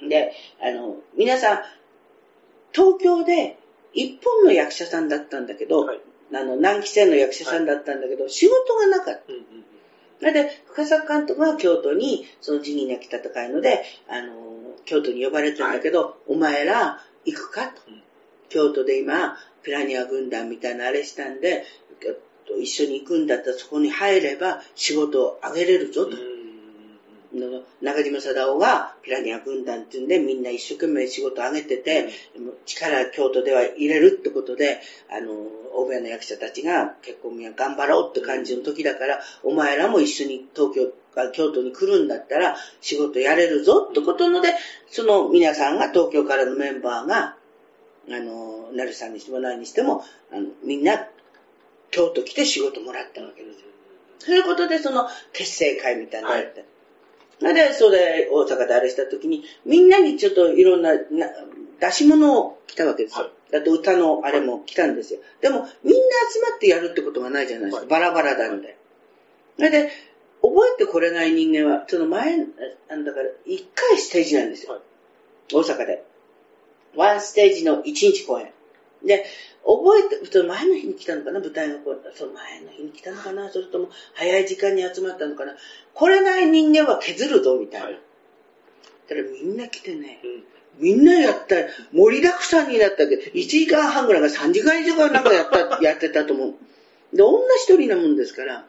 い、で、あの、皆さん、東京で一本の役者さんだったんだけど、はい、あの、何期生の役者さんだったんだけど、はい、仕事がなかった。うんうんで、深作監督は京都に、その辞任なき戦いので、あの、京都に呼ばれてるんだけど、はい、お前ら行くかと。京都で今、ピラニア軍団みたいなあれしたんで、一緒に行くんだったらそこに入れば仕事をあげれるぞと。の中島貞夫がピラニア軍団っていうんでみんな一生懸命仕事を上げてて、力京都では入れるってことで、あの、欧米の役者たちが結婚には頑張ろうって感じの時だから、お前らも一緒に東京、京都に来るんだったら仕事やれるぞってことので、その皆さんが東京からのメンバーが、あの、成さんにしても何にしても、あのみんな京都来て仕事もらったわけですよ。そういうことでその結成会みたいなのやって。はいで、それ、大阪であれした時に、みんなにちょっといろんな、な出し物を来たわけですよ。はい、と歌のあれも来たんですよ。でも、みんな集まってやるってことがないじゃないですか。はい、バラバラなんで。それで、覚えてこれない人間は、その前、あのだから、一回ステージなんですよ。はい大阪で。ワンステージの一日公演。で、覚えて、その前の日に来たのかな舞台の公演。その前の日に来たのかなそれとも、早い時間に集まったのかなこれない人間は削るぞ、みたいな。はいたらみんな来てね、うんみんなやった、盛りだくさんになったけど、1時間半ぐらいが3時間以上なんかやった、やってたと思う。で、女一人なもんですから。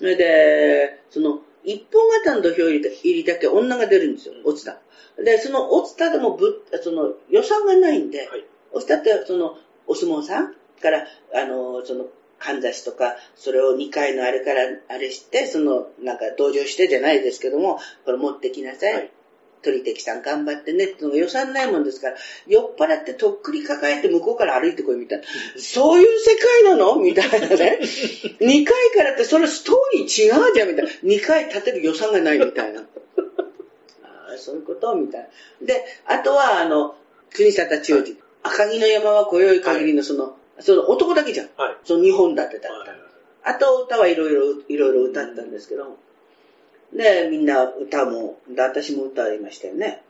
それで、その、一本型の土俵入りだけ女が出るんですよ、おつた。で、そのおつたでもぶ、その、予算がないんで、はいおつたって、その、お相撲さんから、あの、その、かんざしとか、それを2回のあれから、あれして、その、なんか同情してじゃないですけども、これ持ってきなさい。はい鳥敵さん頑張ってねってのが予算ないもんですから、酔っ払ってとっくり抱えて向こうから歩いてこいみたいな。そういう世界なの？みたいなね。2回からってそれストーリー違うじゃんみたいな。2回立てる予算がないみたいな。ああ、そういうこと？みたいな。で、あとは、あの、国定中治。赤城の山は今宵限りのその、その男だけじゃん。はい。その2本立てだった。はいあと歌はいろいろ、いろいろ歌ったんですけど、で、みんな歌も、で私も歌いましたよね。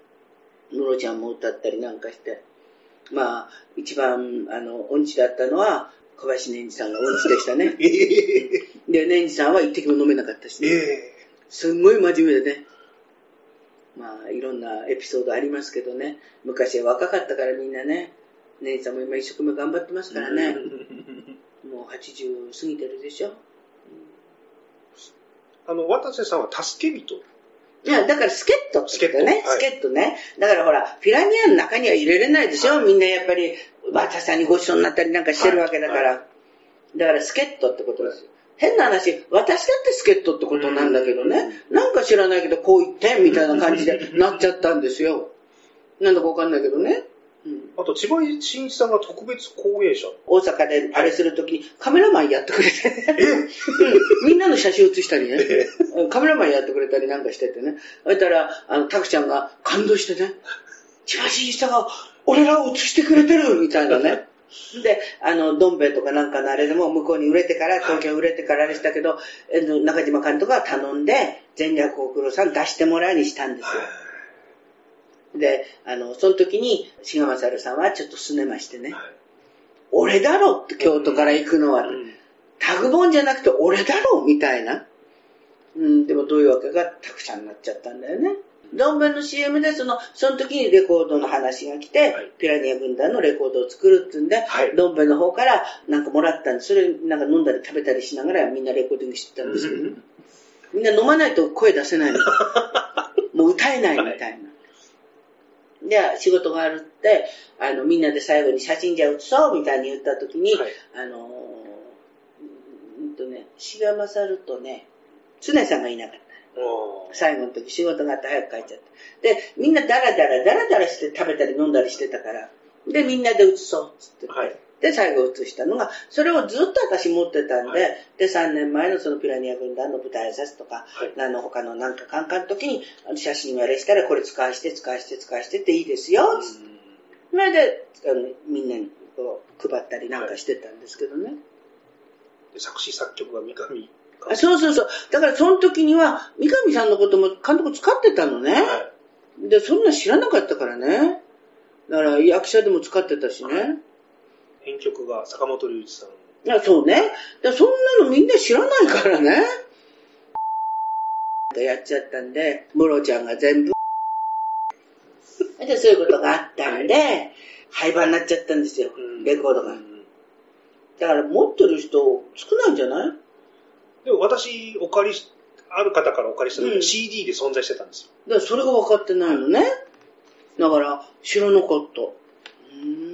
ムロちゃんも歌ったりなんかして。まあ、一番、あの、音痴だったのは、小林年次さんが音痴でしたね。ええで、年次さんは一滴も飲めなかったし、えね、えすんごい真面目でね。まあ、いろんなエピソードありますけどね。昔は若かったからみんなね。年次さんも今一生懸命頑張ってますからね。もう80過ぎてるでしょ。あの、渡瀬さんは助け人？いや、だから助っ人ってことね。助っ人ね。だからほら、ピラニアの中には入れれないでしょ、みんなやっぱり、渡さんにごちそうになったりなんかしてるわけだから。はだから助っ人ってことですよ。変な話、私だって助っ人ってことなんだけどね。なんか知らないけど、こう言って、みたいな感じでなっちゃったんですよ。なんだかわかんないけどね。うん。あと、千葉真一さんが特別講演者。大阪であれするときにカメラマンやってくれて、うん。みんなの写真写したりね、カメラマンやってくれたりなんかしててね、そしたら、あの、タクちゃんが感動してね、千葉真一さんが俺らを写してくれてるみたいなね。で、あの、どん兵衛とかなんかのあれでも向こうに売れてから、東京売れてからあれしたけど、中島監督が頼んで、全略大黒さん出してもらうにしたんですよ。で、あの、その時に、志賀勝さんはちょっとすねましてね、俺だろって京都から行くのは、うん。タグボンじゃなくて俺だろみたいな。うん、でもどういうわけかタクちゃんになっちゃったんだよね。ドンベンの CM でその、その時にレコードの話が来て、はい。ピラニア軍団のレコードを作るってんで、はい。ドンベンの方からなんかもらったんで、それなんか飲んだり食べたりしながらみんなレコーディングしてたんですけど、みんな飲まないと声出せないの。もう歌えないみたいな。で、仕事があるって、あの、みんなで最後に写真じゃ写そうみたいに言った時に、はいあのー、うんとね、志賀勝とね、常さんがいなかった。最後の時仕事があって早く帰っちゃった。で、みんなダラダラダラダラして食べたり飲んだりしてたから、で、みんなで写そうっつってて、はいで、最後写したのが、それをずっと私持ってたんで、はで、3年前のそのピラニア軍団の舞台挨拶とか、はい何の他のなんかカンカンの時に、写真あれしたらこれ使わして使わして使わしてっていいですよ、つってそれで、あのみんなにこう配ったりなんかしてたんですけどね。で作詞作曲が三上監あそうそうそう。だからその時には、三上さんのことも監督使ってたのね。はで、そんな知らなかったからね。だから役者でも使ってたしね。編曲が坂本龍一さん。いやそうね。でそんなのみんな知らないからね。やっちゃったんで、ムロちゃんが全部。で、そういうことがあったんで、廃盤になっちゃったんですようん。レコードがう。んだから持ってる人少ないんじゃない？でも私、お借りし、ある方からお借りした時うんは CD で存在してたんですよ。だからそれが分かってないのね。だから知らなかった。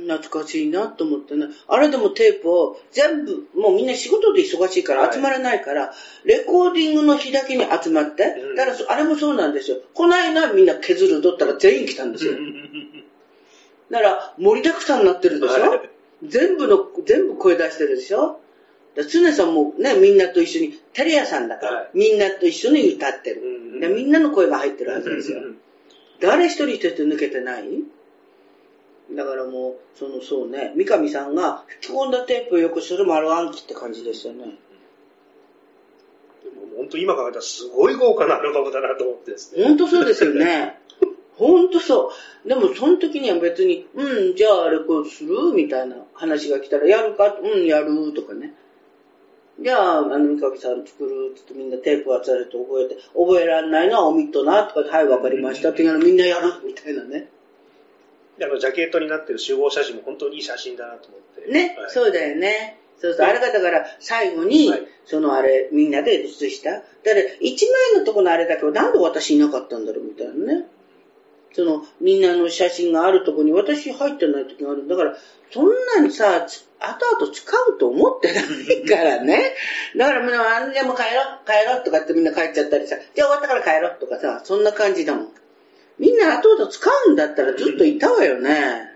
懐かしいなと思ってね。あれでもテープを全部、もうみんな仕事で忙しいから集まれないから、レコーディングの日だけに集まって、うんだからそあれもそうなんですよ。この間みんな削るとったら全員来たんですよ。だから盛りだくさんになってるでしょ、はい全部の、全部声出してるでしょ？だ常さんもね、みんなと一緒に、テレ屋さんだから、はいみんなと一緒に歌ってる。うんでみんなの声が入ってるはずですよ。誰一人一人抜けてない？だからもう、その、そうね、三上さんが吹き込んだテープをよくする丸暗記って感じですよね。でも本当今考えたらすごい豪華なアルバムだなと思ってですね。本当そうですよね。本当そう。でも、その時には別に、うん、じゃあレコードするみたいな話が来たら、やるか？うん、やるとかね。じゃあ、あの、三上さん作るってってみんなテープ集めて覚えて、覚えられないのはオミットなとかはい、わかりましたっていうのみんなやるみたいなね。あの、ジャケットになってる集合写真も本当にいい写真だなと思って。ね、はい、そうだよね。そうそう、あれがだから最後に、はい、そのあれ、みんなで写した。だから、一枚のとこのあれだけど、なんで私いなかったんだろうみたいなね。その、みんなの写真があるとこに私入ってない時がある。だから、そんなにさ、後々使うと思ってないからね。だからみんな、あんでも帰ろう、帰ろうとかってみんな帰っちゃったりさ、じゃあ終わったから帰ろうとかさ、そんな感じだもん。みんな後々使うんだったらずっといたわよね。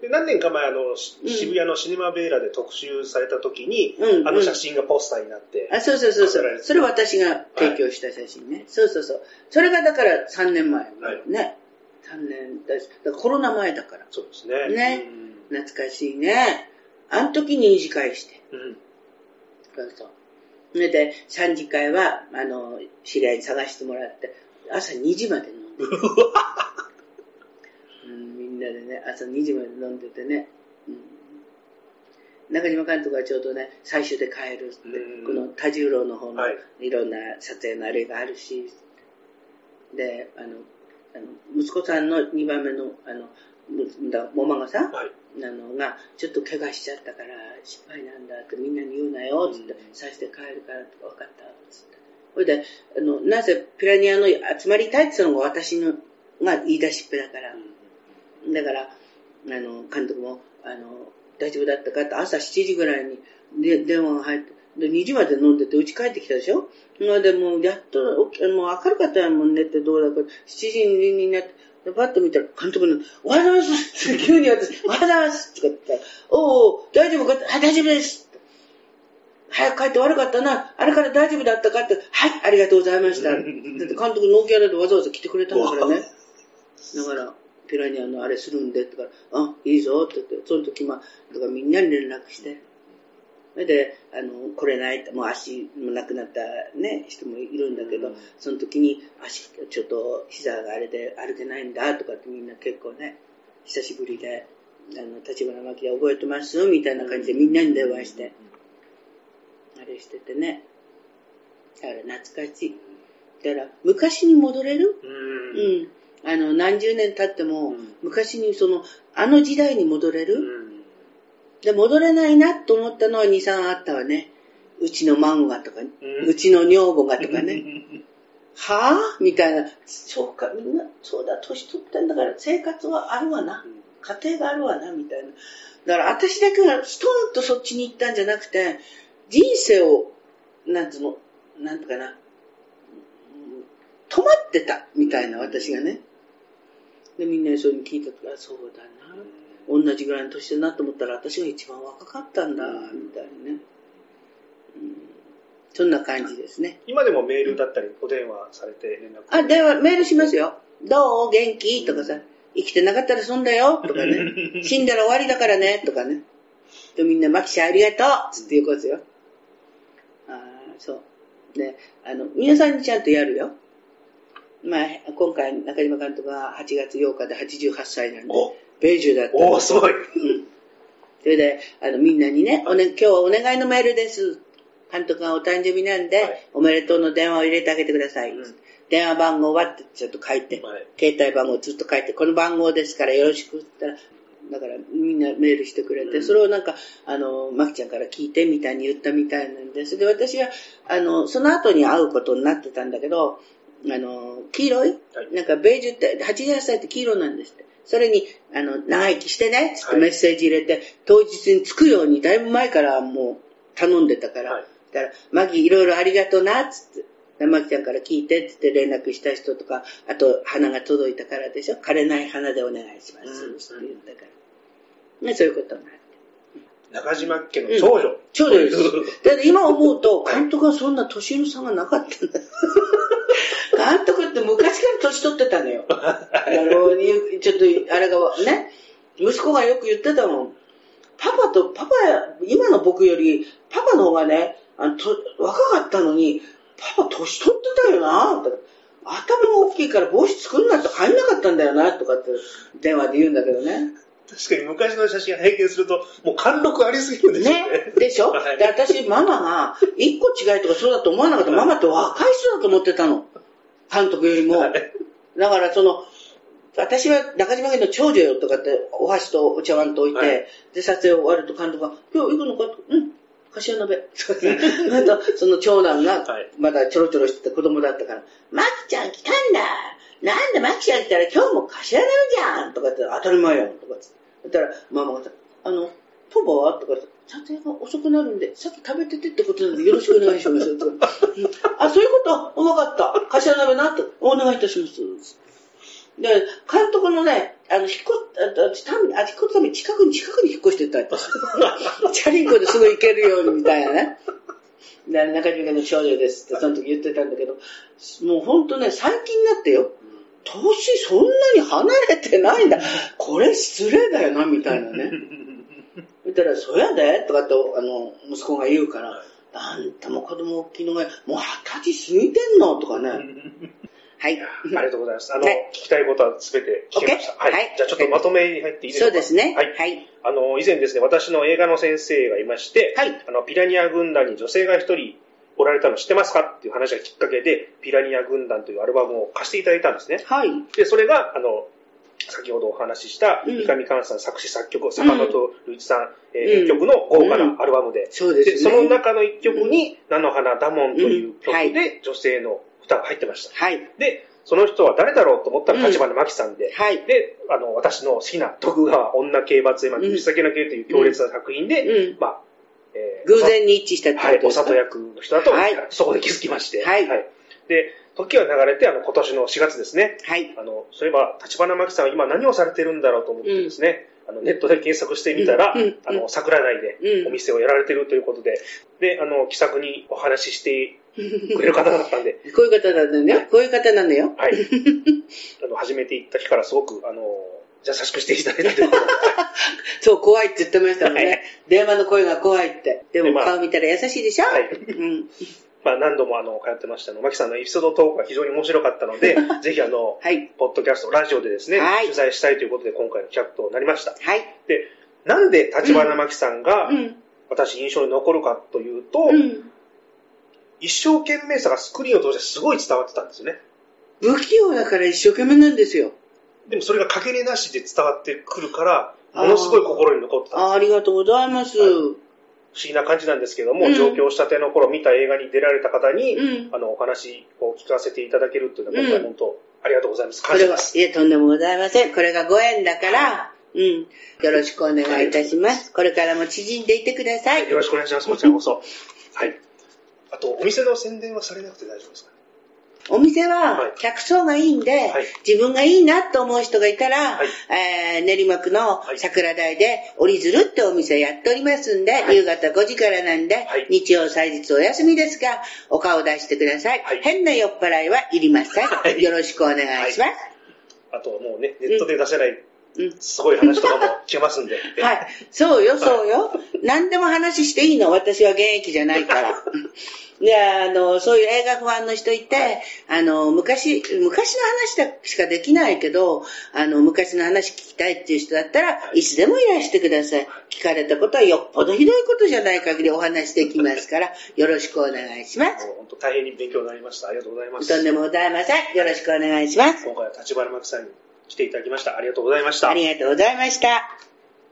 で何年か前あの、渋谷のシネマベーラで特集された時に、うん、あの写真がポスターになって、あ、そうそうそうそう。それ私が提供した写真ね、はい。そうそうそう。それがだから3年前。はい、ね。3年だだコロナ前だから。そうですね。ね。懐かしいね。あの時に二次会して。うん。そうそう。それで、3次会は、あの、知り合いに探してもらって、朝2時まで飲んで。なでね、朝2時まで飲んでてね。うん、中島監督はちょうどね、最終で帰るって、この多重郎の方のいろんな撮影のあれがあるし、で、あの、あの息子さんの2番目の、あの、お孫さん、はい、あのが、ちょっと怪我しちゃったから失敗なんだってみんなに言うなよ、つって、最初で帰るから分かった、つって。それで、あの、なぜピラニアの集まりたいって言ったのが私のが言い出しっぺだから、うんだから、あの、監督も、あの、大丈夫だったかって朝7時ぐらいにで電話が入って、で、2時まで飲んでて、家帰ってきたでしょ？で、もう、やっと、もう明るかったもんねってどうだか、7時になって、で、パッと見たら、監督の、おはようございますって急に私、おはようございますとか言ったら、おお大丈夫かはい、大丈夫です早く帰って悪かったな。あれから大丈夫だったかって、はい、ありがとうございました。だって監督ノーキャラでわざわざ来てくれたんだからね。だから、ピラニアのあれするんで、とか、あ、いいぞ、って言って、その時、まあ、だかみんなに連絡して、それで、あの、来れないって、もう足もなくなったね、人もいるんだけど、その時に足、ちょっと膝があれで歩けないんだ、とかってみんな結構ね、久しぶりで、あの、立花巻で覚えてますみたいな感じでみんなに電話して、あれしててね。だから懐かしい。だから、昔に戻れる？うん。あの、何十年経っても、昔にその、あの時代に戻れる、で、戻れないなと思ったのは2、3あったわね。うちの孫がとか、うちの女房がとかね。はぁみたいな。そうか、みんな、そうだ、年取ってんだから、生活はあるわな。家庭があるわな、みたいな。だから私だけがストンとそっちに行ったんじゃなくて、人生を、なんつうの、なんとかな、止まってた、みたいな、私がね。で、みんなにそういうの聞いたときは、そうだな。同じぐらいの年だなと思ったら、私が一番若かったんだ、みたいなね。うん、そんな感じですね。今でもメールだったり、お電話されて連絡あ、電話、メールしますよ。どう？元気？とかさ、生きてなかったらそんだよ？とかね。死んだら終わりだからね？とかね。で、みんな、マキシャありがとうつって言うことよ。そう。で、あの、皆さんにちゃんとやるよ。まあ、今回中島監督が8月8日で88歳なんで、米寿だった。おお、すごい。うん。それで、あの、みんなにね、おね、今日はお願いのメールです。監督がお誕生日なんで、はい、おめでとうの電話を入れてあげてください。うん、電話番号はってちょっと書いて、はい、携帯番号ずっと書いて、この番号ですからよろしくって言ったら、だからみんなメールしてくれて、うん、それをなんか、あの、マキちゃんから聞いてみたいに言ったみたいなんです。で、私は、あの、その後に会うことになってたんだけど、あの、黄色い、なんかベージュって、88歳って黄色なんですって。それに、あの、長生きしてね、つってメッセージ入れて、はい、当日に着くように、だいぶ前からもう頼んでたから、はい、だから、マギいろいろありがとうな、つって。マギちゃんから聞いて、つって連絡した人とか、あと、花が届いたからでしょ？枯れない花でお願いします、って言ったから。ね、そういうことになる。中島家の長女。うん、長女です。だって今思うと、監督はそんな年の差がなかったんだ。監督って昔から年取ってたのよ。あの、ちょっと、あれが、ね、息子がよく言ってたもん。パパと、パパ、今の僕より、パパの方がね、あのと若かったのに、パパ年取ってたよなとか頭が大きいから帽子作んなって入んなかったんだよなとかって電話で言うんだけどね。確かに昔の写真拝見すると、もう貫禄ありすぎるんですよね。ね。でしょ、はいで、私、ママが、一個違いとかそうだと思わなかった。ママって若い人だと思ってたの。監督よりも。はいだから、その、私は中島家の長女よとかって、お箸とお茶碗と置いて、はいで、撮影終わると監督が、今日行くのか？とうん。柏鍋。あと、その長男がはい、まだちょろちょろしてた子供だったから、マキちゃん来たんだなんでマキちゃん来たら今日も柏鍋じゃんとかって、当たり前やんとかって。そしたら、ママがさ、あの、パパはとか撮影が遅くなるんで、さっき食べててってことなんでよろしくお願いします。あ、そういうこと？わかった。柏鍋なって、お願いいたします。で、監督のね、あの、引っ越、あ私ため、あ、引っ越すために近くに、近くに引っ越してたって。チャリンコですぐ行けるようにみたいなね。中島家の少女ですって、その時言ってたんだけど、もうほんとね、最近になってよ、年そんなに離れてないんだ。これ失礼だよな、みたいなね。言ったら、そやでとかって、あの、息子が言うから、あんたも子供大きいのが、もう二十歳過ぎてんのとかね。はい。ありがとうございます。あの、はい聞きたいことは全て聞けました。はい。はいじゃあちょっとまとめに入っていいですか？そうですね。はい。はい。あの、以前ですね、私の映画の先生がいまして、はいあの、ピラニア軍団に女性が一人おられたの知ってますか？っていう話がきっかけで、ピラニア軍団というアルバムを貸していただいたんですね。はい。で、それが、あの、先ほどお話しした、うん三上寛さん作詞作曲、坂本龍一さん、えー曲の豪華なアルバムで、そうですね。で、その中の一曲に、菜の花ダモンという曲で女性の歌が入ってました。はい。で、その人は誰だろうと思ったらうん立花真紀さんで、はい。で、あの、私の好きな徳川女刑罰絵巻、うん。の刑という強烈な作品で、うん。まあ、えー偶然に一致したってはい、ことですか？お里役の人だと、はい。そこで気づきまして、はい。で、時は流れて、あの、今年の4月ですね、はい。あの、そういえば、立花真紀さんは今何をされてるんだろうと思ってですね、あのネットで検索してみたら、うん。うん。あの、桜台でうん。お店をやられてるということで、で、あの、気さくにお話ししてくれる方だったんで、こういう方なんだよ。こういう方なんだよ。はい。あの、初めて行った日からすごく、あの、優しくしていただいたということで、そう、怖いって言ってましたもんはいね。電話の声が怖いって。でも顔見たら優しいでしょ？はい。うん。まあ、何度もあの、通ってましたの。マキさんのエピソードトークが非常に面白かったので、ぜひあの、はい。ポッドキャスト、ラジオでですね、はい取材したいということで今回の企画となりました。はい。で、なんで立花真紀さんがうん。私印象に残るかというと、うん。一生懸命さがスクリーンを通してすごい伝わってたんですよね。不器用だから一生懸命なんですよ。でもそれがかけねなしで伝わってくるから、ものすごい心に残ってた。不あありがとうございます。はい思議な感じなんですけども、うん上京したての頃見た映画に出られた方に、うん。あの、お話を聞かせていただけるというのは、うん今回本当、ありがとうございます。感謝です。、いえ、とんでもございません。これがご縁だから、うん。よろしくお願いいたします。これからも縮んでいてください。よろしくお願いします。こちらこそ。はい。あと、お店の宣伝はされなくて大丈夫ですか？ねお店ははい。客層がいいんで、はい。自分がいいなと思う人がいたら、はい。えー練馬区のはい。桜台で折り鶴ってお店やっておりますんで、はい。夕方5時からなんで、はい。日曜祭日お休みですが、お顔出してください。はい。変な酔っ払いはいりません。はい。よろしくお願いします。あとはもうね、ネットで出せない、うんすごい話とかも聞けますんで。はい。そうよ、そうよ。何でも話していいの。私は現役じゃないから。で、あの、そういう映画ファンの人いて、あの、昔、昔の話だしかできないけど、あの、昔の話聞きたいっていう人だったら、いつでもいらしてください。聞かれたことはよっぽどひどいことじゃない限りお話できますから、よろしくお願いします。本当大変に勉強になりました。ありがとうございます。とんでもございません。よろしくお願いします。今回は立花真紀さんに来ていただきました。ありがとうございました。ありがとうございました。